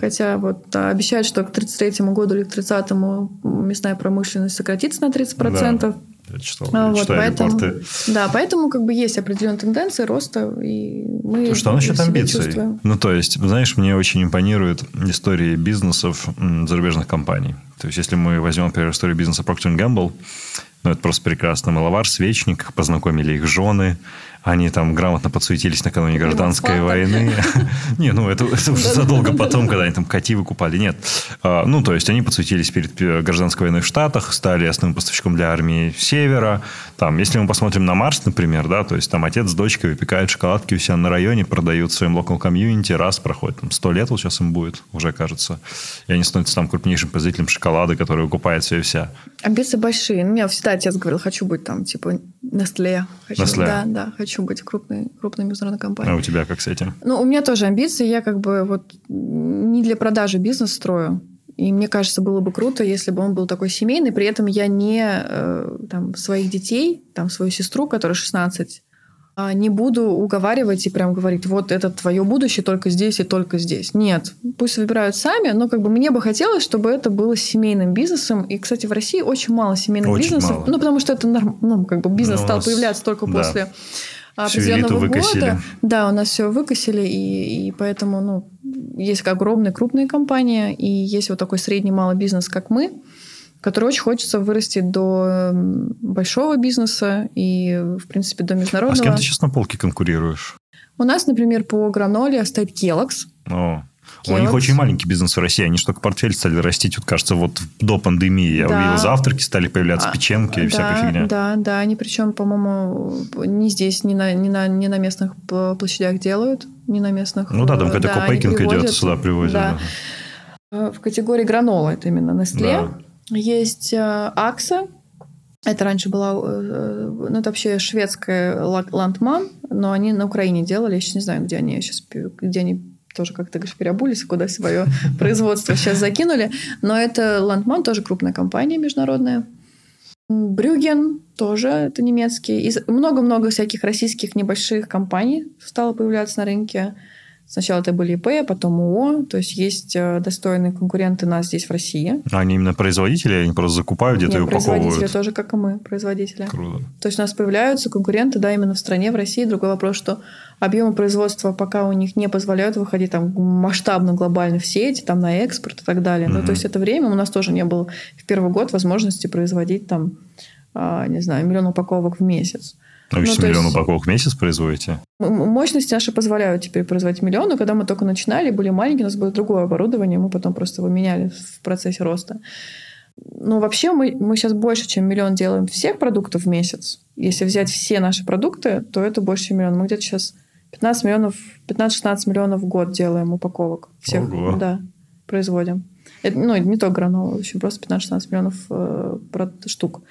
Хотя вот обещают, что к 33 году или к 30-му мясная промышленность сократится на 30%. Я читал, а, вот, читаю поэтому, репорты. Да, поэтому как бы есть определенные тенденции роста, и мы Что насчет амбиций? Чувствуем. Ну, то есть, знаешь, мне очень импонируют истории бизнесов зарубежных компаний. То есть, если мы возьмем, например, историю бизнеса Procter Gamble, ну, это просто прекрасно. Маловар, свечник, познакомили их жены, они там грамотно подсуетились накануне гражданской войны. (laughs) Не, ну это уже задолго потом, когда они там коти выкупали. Нет. А, ну, то есть, они подсуетились перед гражданской войной в Штатах, стали основным поставщиком для армии Севера. Там, если мы посмотрим на Марс, например, да, то есть, там отец с дочкой выпекают шоколадки у себя на районе, продают в своем local комьюнити, раз проходит, там, сто лет вот сейчас им будет, уже кажется. И они становятся там крупнейшим производителем шоколада, который выкупает все и вся. Амбиции большие. У меня всегда отец говорил, хочу быть там, типа, Nestle. Хочу, Nestle. Да, да, хочу быть крупной, крупной международной компанией. А у тебя как с этим? Ну, у меня тоже амбиции. Я как бы вот не для продажи бизнес строю. И мне кажется, было бы круто, если бы он был такой семейный. При этом я не э, там, своих детей, там, свою сестру, которая 16, а, не буду уговаривать и прям говорить, вот это твое будущее только здесь и только здесь. Нет, пусть выбирают сами, но как бы мне бы хотелось, чтобы это было семейным бизнесом. И, кстати, в России очень мало семейных очень бизнесов. Мало. Ну, потому что это норм... ну, как бы бизнес ну, стал появляться только да. после определенного года. Да, у нас все выкосили, и, и поэтому ну, есть огромные крупные компании, и есть вот такой средний малый бизнес, как мы, который очень хочется вырасти до большого бизнеса и, в принципе, до международного. А с кем ты сейчас на полке конкурируешь? У нас, например, по граноле стоит Kellogg's. О. У них очень маленький бизнес в России. Они же только портфель стали расти. Вот, кажется, вот до пандемии я да. увидел завтраки, стали появляться а, печенки и да, всякая фигня. Да, да. Они причем, по-моему, не здесь, не на, не, на, не на местных площадях делают, не на местных. Ну да, там какой-то да, копейкинг идет, сюда привозят. Да. да. В категории гранола это именно Nestle. Да. Есть э, Акса, это раньше была, э, э, ну, это вообще шведская ландман, но они на Украине делали, я сейчас не знаю, где они сейчас, где они тоже, как ты говоришь, переобулись, куда свое (laughs) производство сейчас закинули. Но это Landman, тоже крупная компания международная. Брюген тоже, это немецкий. И много-много всяких российских небольших компаний стало появляться на рынке. Сначала это были ИП, потом ООО, то есть есть э, достойные конкуренты нас здесь в России. А они именно производители, они просто закупают где-то Нет, и упаковывают? производители тоже, как и мы, производители. Круто. То есть у нас появляются конкуренты, да, именно в стране, в России. Другой вопрос, что объемы производства пока у них не позволяют выходить там масштабно, глобально в сеть, там на экспорт и так далее. Mm-hmm. Ну, то есть это время у нас тоже не было в первый год возможности производить там, а, не знаю, миллион упаковок в месяц. Вы ну, миллион есть... упаковок в месяц производите? Мощности наши позволяют теперь производить миллион, но когда мы только начинали, были маленькие, у нас было другое оборудование, мы потом просто его меняли в процессе роста. Но вообще мы, мы сейчас больше, чем миллион делаем всех продуктов в месяц. Если взять все наши продукты, то это больше, чем миллион. Мы где-то сейчас 15 миллионов, 15-16 миллионов в год делаем упаковок. Всех, Ого. да, производим. Это, ну, не только гранула, еще просто 15-16 миллионов э, штук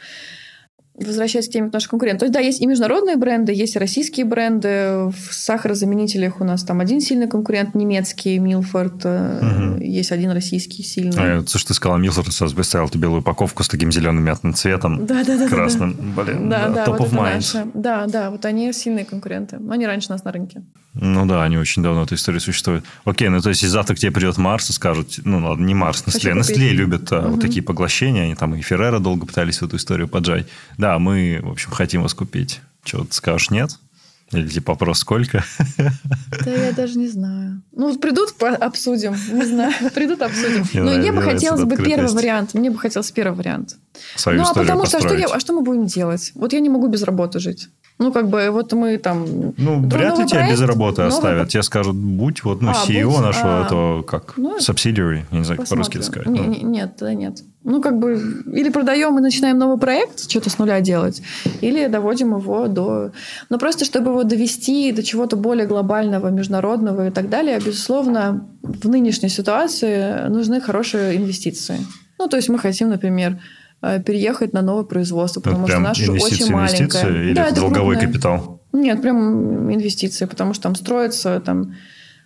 возвращаясь к теме наших конкурентов. То есть, да, есть и международные бренды, есть и российские бренды. В сахарозаменителях у нас там один сильный конкурент немецкий, Милфорд. Угу. Есть один российский сильный. А, то, что ты сказала, Милфорд, сразу представил ты белую упаковку с таким зеленым мятным цветом. Да, да, да. Красным. Да, Блин, да, да, top вот of mind. Наши. Да, да, вот они сильные конкуренты. Они раньше нас на рынке. Ну да, они очень давно эта история существует. Окей, ну то есть, если завтра к тебе придет Марс и скажут, ну ладно, не Марс, Nestle. Nestle любят угу. вот такие поглощения, они там и Феррера долго пытались эту историю поджать. Да, мы, в общем, хотим вас купить. Чего ты скажешь, нет? Или типа вопрос сколько? Да я даже не знаю. Ну, придут, обсудим. Не знаю. Придут, обсудим. Но мне бы хотелось бы первый вариант. Мне бы хотелось первый вариант. Свою ну, а потому что, а что, я, а что мы будем делать? Вот я не могу без работы жить. Ну, как бы, вот мы там... Ну, вряд ли тебя без работы новый... оставят. Тебе скажут, будь вот, ну, а, CEO будь, нашего, а... этого, как, ну, subsidiary, я не знаю, как по-русски сказать. Не, ну. не, нет, да нет. Ну, как бы, или продаем и начинаем новый проект, что-то с нуля делать, или доводим его до... Ну, просто чтобы его довести до чего-то более глобального, международного и так далее, безусловно, в нынешней ситуации нужны хорошие инвестиции. Ну, то есть мы хотим, например, переехать на новое производство, потому вот что наше очень маленькое. Или да, это долговой крупное. капитал? Нет, прям инвестиции, потому что там строится, там,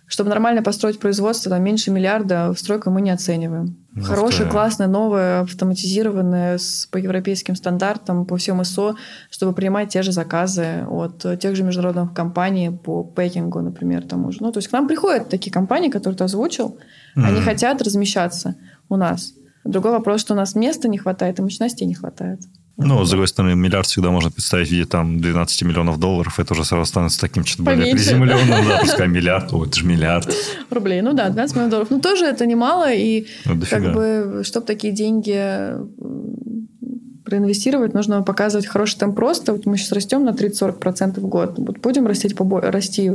чтобы нормально построить производство, там меньше миллиарда в стройку мы не оцениваем. Ну, Хорошее, классное, новое, автоматизированное, с, по европейским стандартам, по всем ИСО, чтобы принимать те же заказы от тех же международных компаний по пекингу, например, тому же. Ну, то есть к нам приходят такие компании, которые ты озвучил, mm-hmm. они хотят размещаться у нас. Другой вопрос, что у нас места не хватает, и мощностей не хватает. Ну, с другой стороны, миллиард всегда можно представить в виде там 12 миллионов долларов. Это уже сразу становится таким что-то более приземленным. Да, пускай миллиард, о, это же миллиард. Рублей, ну да, 12 миллионов долларов. Ну, тоже это немало. И ну, как бы, чтобы такие деньги проинвестировать, нужно показывать хороший темп роста. Вот мы сейчас растем на 30-40% в год. Вот будем расти, расти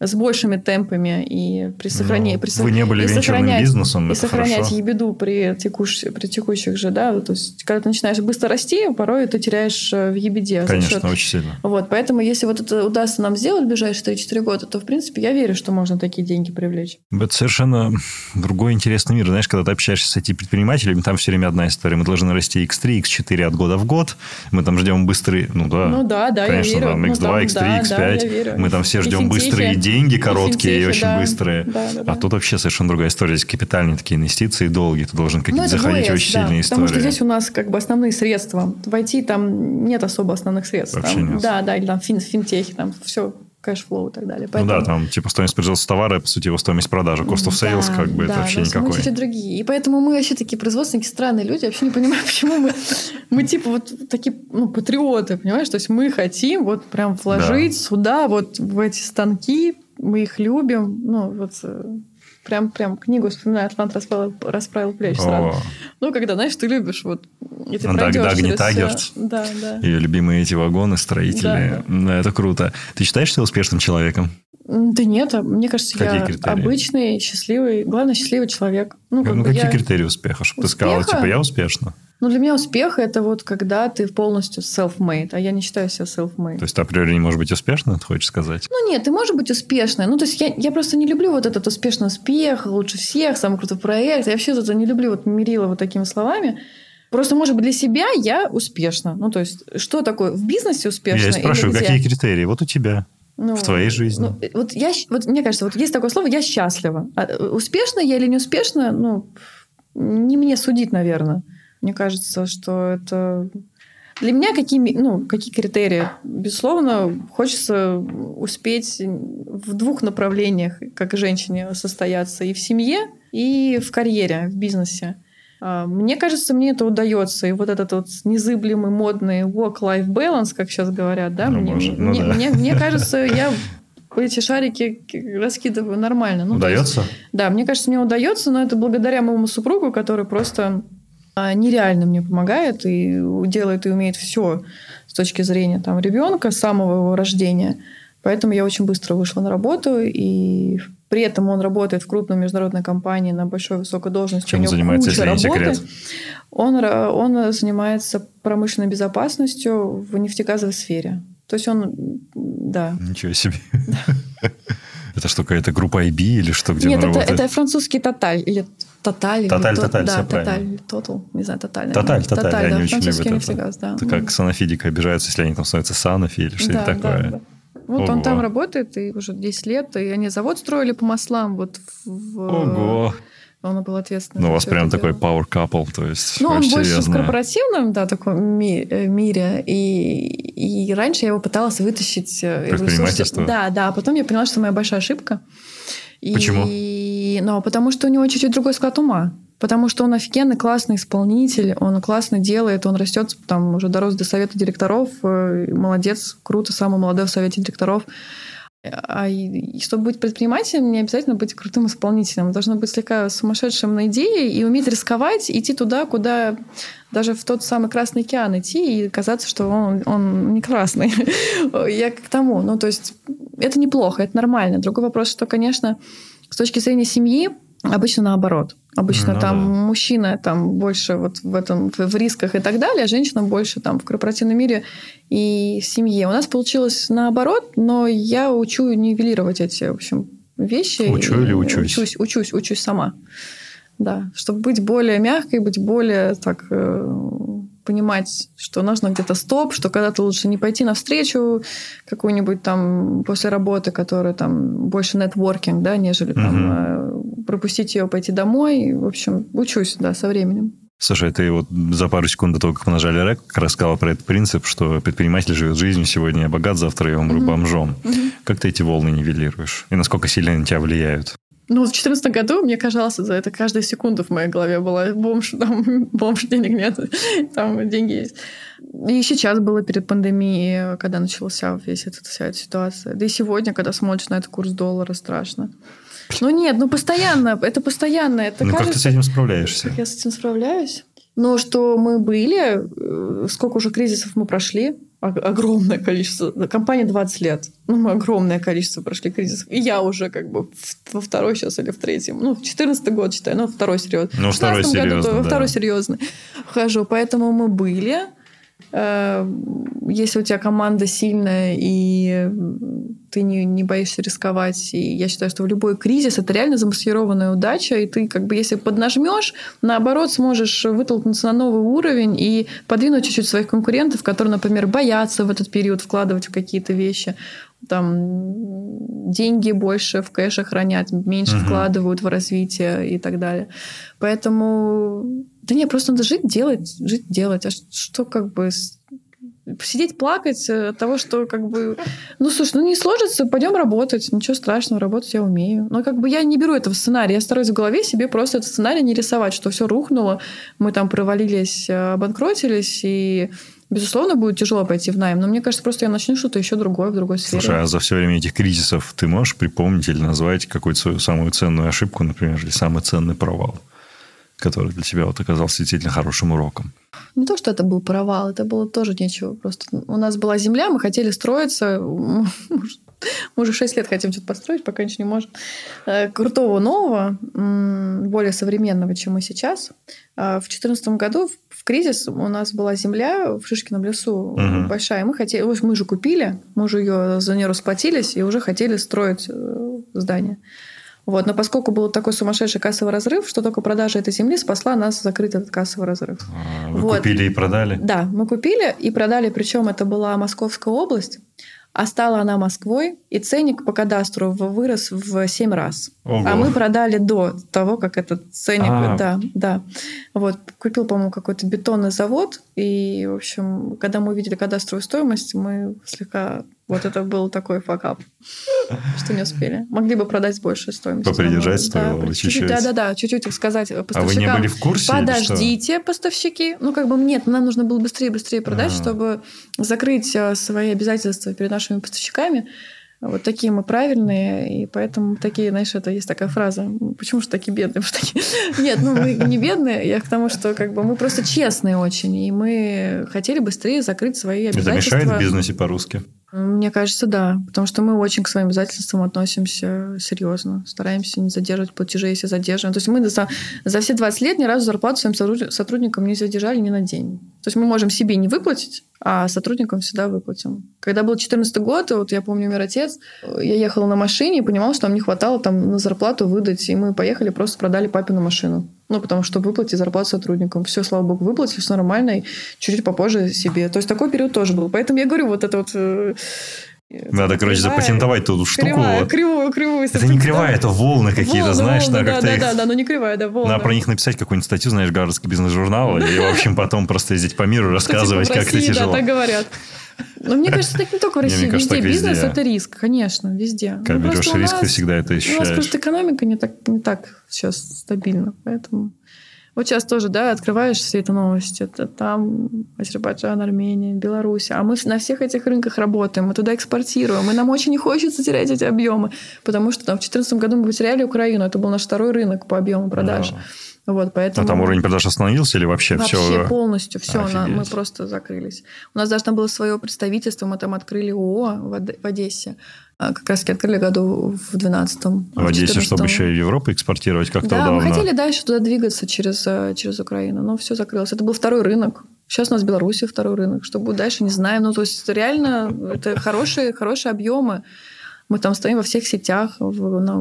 с большими темпами и при сохранении... Ну, при, вы не были венчурным бизнесом, И сохранять хорошо. ебеду при, текущ, при текущих же, да, то есть когда ты начинаешь быстро расти, порой ты теряешь э, в ебеде. Конечно, счет. очень сильно. Вот, поэтому если вот это удастся нам сделать в ближайшие 3-4 года, то, в принципе, я верю, что можно такие деньги привлечь. Это совершенно другой интересный мир. Знаешь, когда ты общаешься с IT-предпринимателями, там все время одна история. Мы должны расти X3, X4 от года в год. Мы там ждем быстрые... Ну да, ну, да, да конечно, я верю. там X2, ну, X3, да, X5. Да, мы там все ждем быстрые идеи деньги короткие и, и очень да. быстрые. Да, да, да. А тут вообще совершенно другая история. Здесь капитальные такие инвестиции долгие. Ты должен какие-то ну, заходить в очень да, сильные истории. Потому что здесь у нас как бы основные средства. Войти там нет особо основных средств. Вообще там, нет. Да, да, или там фин, финтехи, там все cash flow и так далее. Поэтому... Ну да, там типа стоимость производства товара, по сути, его стоимость продажи, cost of sales, да, как бы да, это вообще никакой. Мы чуть-чуть другие. И поэтому мы вообще такие производственники, странные люди. Я вообще не понимаю, (laughs) почему мы, мы типа вот такие ну, патриоты, понимаешь? То есть мы хотим вот прям вложить да. сюда, вот в эти станки, мы их любим. Ну, вот э, прям, прям книгу вспоминаю, Атлант расправил, расправил плечи сразу. Ну, когда, знаешь, ты любишь вот и ты ну, Дагни Тагерт. всё. Да, да. Ее любимые эти вагоны, строители. Да. да, это круто. Ты считаешь себя успешным человеком? Да нет, а мне кажется, Какие я критерии? обычный, счастливый, главное, счастливый человек. Ну, как ну, какие я- критерии успеха? Чтобы ты сказала, Успеха? типа, я успешна. Ну, для меня успех – это вот когда ты полностью self-made, а я не считаю себя self-made. То есть ты априори не можешь быть успешна, ты хочешь сказать? Ну нет, ты можешь быть успешной. Ну, то есть я, я просто не люблю вот этот успешный успех, лучше всех, самый крутой проект. Я вообще это не люблю вот мерила вот такими словами. Просто, может быть, для себя я успешна. Ну, то есть, что такое в бизнесе успешно? я спрашиваю, какие критерии? Вот у тебя. Ну, в твоей жизни. ну, вот я, вот мне кажется, вот есть такое слово «я счастлива». А, э, успешна я или не успешна, ну, не мне судить, наверное. Мне кажется, что это... Для меня какие, ну, какие критерии? Безусловно, хочется успеть в двух направлениях, как женщине, состояться. И в семье, и в карьере, в бизнесе. А, Мне кажется, мне это удается. И вот этот вот незыблемый модный work-life balance, как сейчас говорят, да, Ну, мне, может, ну мне, да. мне- мне (laughs) кажется, я эти шарики раскидываю нормально. Ну, то есть- Удается? да, мне кажется, мне удается, но это благодаря моему супругу, который просто а, нереально мне помогает и делает и умеет все с точки зрения там, ребенка с самого его рождения. Поэтому я очень быстро вышла на работу, и при этом он работает в крупной международной компании на большой высокой должности. Чем занимается, если не секрет? Он, он занимается промышленной безопасностью в нефтегазовой сфере. То есть он, да, Ничего себе. (laughs) Это что, какая-то группа IB или что, где Нет, он это, работает? это французский тоталь. Или тоталь. или Тоталь, то- тоталь, да, тоталь. правильно. или Тотал. Не знаю, тоталь. Тоталь, тоталь, они да, очень французский любят это. нефтегаз, да. Это как санофидика обижаются, если они там становятся санофи или что-то да, да, такое. да. Вот Ого. он там работает, и уже 10 лет, и они завод строили по маслам. Вот в, Ого. Он был ответственным. Ну, у вас прям такой дело. power couple, то есть Ну, он больше в корпоративном, да, таком ми- э, мире. И, и раньше я его пыталась вытащить э, Предпринимательство? Да, да. А потом я поняла, что моя большая ошибка. И- Почему? Ну, потому что у него чуть-чуть другой склад ума. Потому что он офигенный, классный исполнитель, он классно делает, он растет, там уже дорос до совета директоров, э, молодец, круто, самый молодой в совете директоров. А и- и чтобы быть предпринимателем, не обязательно быть крутым исполнителем. Должно быть слегка сумасшедшим на идеи и уметь рисковать, идти туда, куда даже в тот самый Красный океан идти и казаться, что он, он не красный. (laughs) Я к тому. Ну, то есть это неплохо, это нормально. Другой вопрос, что, конечно, с точки зрения семьи обычно наоборот. Обычно Ну там да. мужчина там больше вот в этом в, в рисках и так далее, а женщина больше там в корпоративном мире и семье. У нас получилось наоборот, но я учу нивелировать эти, в общем, вещи. Учу или учусь? Учусь, учусь, учусь сама. Да, чтобы быть более мягкой, быть более так э, понимать, что нужно где-то стоп, что когда-то лучше не пойти навстречу какую-нибудь там после работы, которая там больше нетворкинг, да, нежели там э, пропустить ее, пойти домой. В общем, учусь, да, со временем. Слушай, ты вот за пару секунд до того, как мы нажали рек, как раз сказала про этот принцип, что предприниматель живет жизнью, сегодня я богат, завтра я умру Мгм. бомжом. Мгм. Как ты эти волны нивелируешь? И насколько сильно они на тебя влияют? Ну, в 2014 году мне казалось, за это каждая секунда в моей голове была бомж, там, (laughs) бомж, денег нет, (laughs) там деньги есть. И сейчас было перед пандемией, когда начался весь этот, вся эта ситуация. Да и сегодня, когда смотришь на этот курс доллара, страшно. Ну нет, ну постоянно, это постоянно. Это ну, как ты кажется, с этим справляешься? как я с этим справляюсь. Но что мы были, э, сколько уже кризисов мы прошли, огромное количество. Компания 20 лет. Ну, мы огромное количество прошли кризисов. И я уже как бы в- во второй сейчас или в третьем. Ну, 14 год, считаю. Ну, второй серьезный. Ну, В второй 16 году серьезный, во да. второй серьезный хожу. Поэтому мы были. Э, Если у тебя команда сильная, и ты не, не боишься рисковать, и я считаю, что в любой кризис это реально замаскированная удача, и ты как бы если поднажмешь, наоборот, сможешь вытолкнуться на новый уровень и подвинуть чуть-чуть своих конкурентов, которые, например, боятся в этот период вкладывать в какие-то вещи. там деньги больше в кэше хранят, меньше угу. вкладывают в развитие и так далее. Поэтому, да не, просто надо жить, делать, жить, делать. А что как бы сидеть плакать от того, что как бы, ну слушай, ну не сложится, пойдем работать, ничего страшного, работать я умею. Но как бы я не беру этого сценария, я стараюсь в голове себе просто этот сценарий не рисовать, что все рухнуло, мы там провалились, обанкротились, и Безусловно, будет тяжело пойти в найм, но мне кажется, просто я начну что-то еще другое в другой сфере. Слушай, а за все время этих кризисов ты можешь припомнить или назвать какую-то свою самую ценную ошибку, например, или самый ценный провал, который для тебя вот оказался действительно хорошим уроком? Не то, что это был провал, это было тоже нечего. Просто у нас была земля, мы хотели строиться, (laughs) мы уже 6 лет хотим что-то построить, пока ничего не можем. Э, крутого нового, более современного, чем мы сейчас. А в 2014 году в кризис у нас была земля в Шишкином лесу угу. большая. Мы хотели, мы же купили, мы же ее за нее расплатились и уже хотели строить э, здание. Вот. Но поскольку был такой сумасшедший кассовый разрыв, что только продажа этой земли спасла нас закрыть этот кассовый разрыв. А, вы вот. купили и продали? Да, мы купили и продали, причем это была Московская область. А стала она Москвой, и ценник по кадастру вырос в 7 раз. Ого. А мы продали до того, как этот ценник... А. Да, да. Вот. Купил, по-моему, какой-то бетонный завод, и, в общем, когда мы увидели кадастровую стоимость, мы слегка вот это был такой факап, что не успели. Могли бы продать с большей стоимостью. Попридержать стоило да, чуть-чуть. Да-да-да, чуть-чуть сказать поставщикам. А вы не были в курсе? Подождите, поставщики. Ну, как бы нет, нам нужно было быстрее-быстрее продать, А-а-а. чтобы закрыть э, свои обязательства перед нашими поставщиками. Вот такие мы правильные, и поэтому такие, знаешь, это есть такая фраза. Почему же такие бедные? (laughs) Такие... Нет, ну мы не бедные, я к тому, что как бы мы просто честные очень, и мы хотели быстрее закрыть свои обязательства. Это мешает в бизнесе по-русски? Мне кажется, да. Потому что мы очень к своим обязательствам относимся серьезно. Стараемся не задерживать платежи, если задерживаем. То есть мы за, за все 20 лет ни разу зарплату своим сотрудникам не задержали ни на день. То есть мы можем себе не выплатить, а сотрудникам всегда выплатим. Когда был 2014 год, вот я помню, умер отец, я ехала на машине и понимала, что нам не хватало там на зарплату выдать, и мы поехали, просто продали папину машину. Ну, потому что выплатить зарплату сотрудникам. Все, слава богу, выплатили, все нормально, и чуть-чуть попозже себе. То есть такой период тоже был. Поэтому я говорю, вот это вот э, надо, короче, кривая, запатентовать ту штуку. Кривая, кривую, кривую. Это не кривая, это волны какие-то, знаешь. Волны, да, да, их... да, да, но не кривая, да, волны. Надо про них написать какую-нибудь статью, знаешь, Гарвардский бизнес-журнал, и, в общем, потом просто ездить по миру, рассказывать, как это тяжело. да, так говорят. Но мне кажется, так не только в России. Везде бизнес – это риск, конечно, везде. Когда берешь риск, ты всегда это ощущаешь. У нас просто экономика не так, не так сейчас стабильна, поэтому... Вот сейчас тоже, да, открываешь все эти новости. Это там Азербайджан, Армения, Беларусь. А мы на всех этих рынках работаем, мы туда экспортируем. И нам очень не хочется терять эти объемы, потому что там в 2014 году мы потеряли Украину. Это был наш второй рынок по объему продаж. Да. Вот, поэтому... А там уровень продаж остановился или вообще, вообще все? Вообще полностью все, на, мы просто закрылись. У нас даже там было свое представительство, мы там открыли ООО в, в Одессе. А, как раз открыли году в 12-м. В Одессе, чтобы еще и в Европу экспортировать как-то Да, удобно. мы хотели дальше туда двигаться через, э, через Украину, но все закрылось. Это был второй рынок. Сейчас у нас в Беларуси второй рынок. Что будет дальше, не знаем. Ну, то есть, реально, это хорошие, хорошие объемы. Мы там стоим во всех сетях, в, на,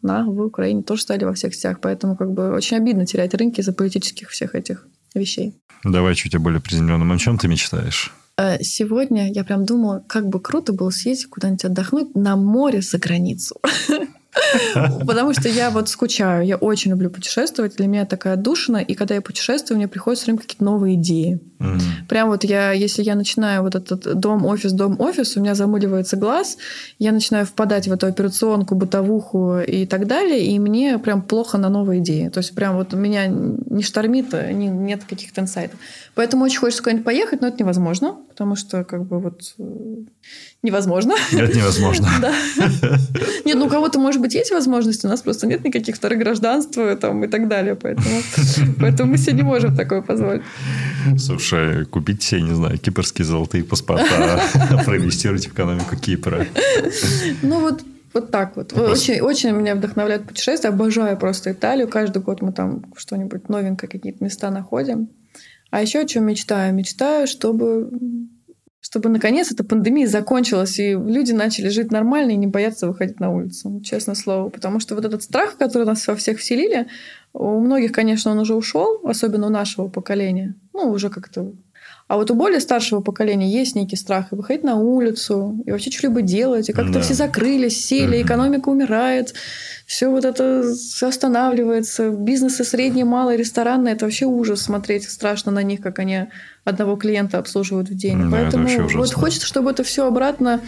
на, в Украине тоже стали во всех сетях. Поэтому как бы очень обидно терять рынки из-за политических всех этих вещей. Давай чуть более приземленным. О чем ты мечтаешь? Э, сегодня я прям думала, как бы круто было съездить куда-нибудь отдохнуть на море за границу. (laughs) (laughs) Потому что я вот скучаю, я очень люблю путешествовать, для меня такая душина, и когда я путешествую, мне приходят все время какие-то новые идеи. Mm-hmm. Прям вот я, если я начинаю вот этот дом-офис, дом-офис, у меня замыливается глаз, я начинаю впадать в эту операционку, бытовуху и так далее, и мне прям плохо на новые идеи. То есть прям вот меня не штормит, не, нет каких-то инсайтов. Поэтому очень хочется куда-нибудь поехать, но это невозможно, потому что как бы вот э, невозможно. Это невозможно. (laughs) Да. Нет, ну у кого-то, может быть, есть возможность, у нас просто нет никаких вторых гражданства там, и так далее, поэтому, (laughs) поэтому мы себе не можем такое позволить. Слушай, купить себе, не знаю, кипрские золотые паспорта, (laughs) проинвестировать в экономику Кипра. Ну вот вот так вот. Очень, очень меня вдохновляет путешествия. Обожаю просто Италию. Каждый год мы там что-нибудь новенькое, какие-то места находим. А еще о чем мечтаю? Мечтаю, чтобы чтобы наконец эта пандемия закончилась, и люди начали жить нормально и не бояться выходить на улицу, честное слово. Потому что вот этот страх, который нас во всех вселили, у многих, конечно, он уже ушел, особенно у нашего поколения. Ну, уже как-то А вот у более старшего поколения есть некий страх и выходить на улицу, и вообще что-либо делать, и как-то да. все закрылись, сели, угу. экономика умирает, все вот это останавливается. Бизнесы средние, малые, ресторанные, это вообще ужас смотреть, страшно на них, как они одного клиента обслуживают в день. Да, Поэтому вот хочется, чтобы это все обратно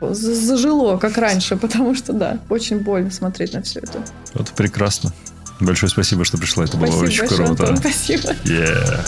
зажило, как раньше, (laughs) потому что, да, очень больно смотреть на все это. Это прекрасно. Большое спасибо, что пришла. Это спасибо было очень большое, круто. Антон, спасибо. Yeah.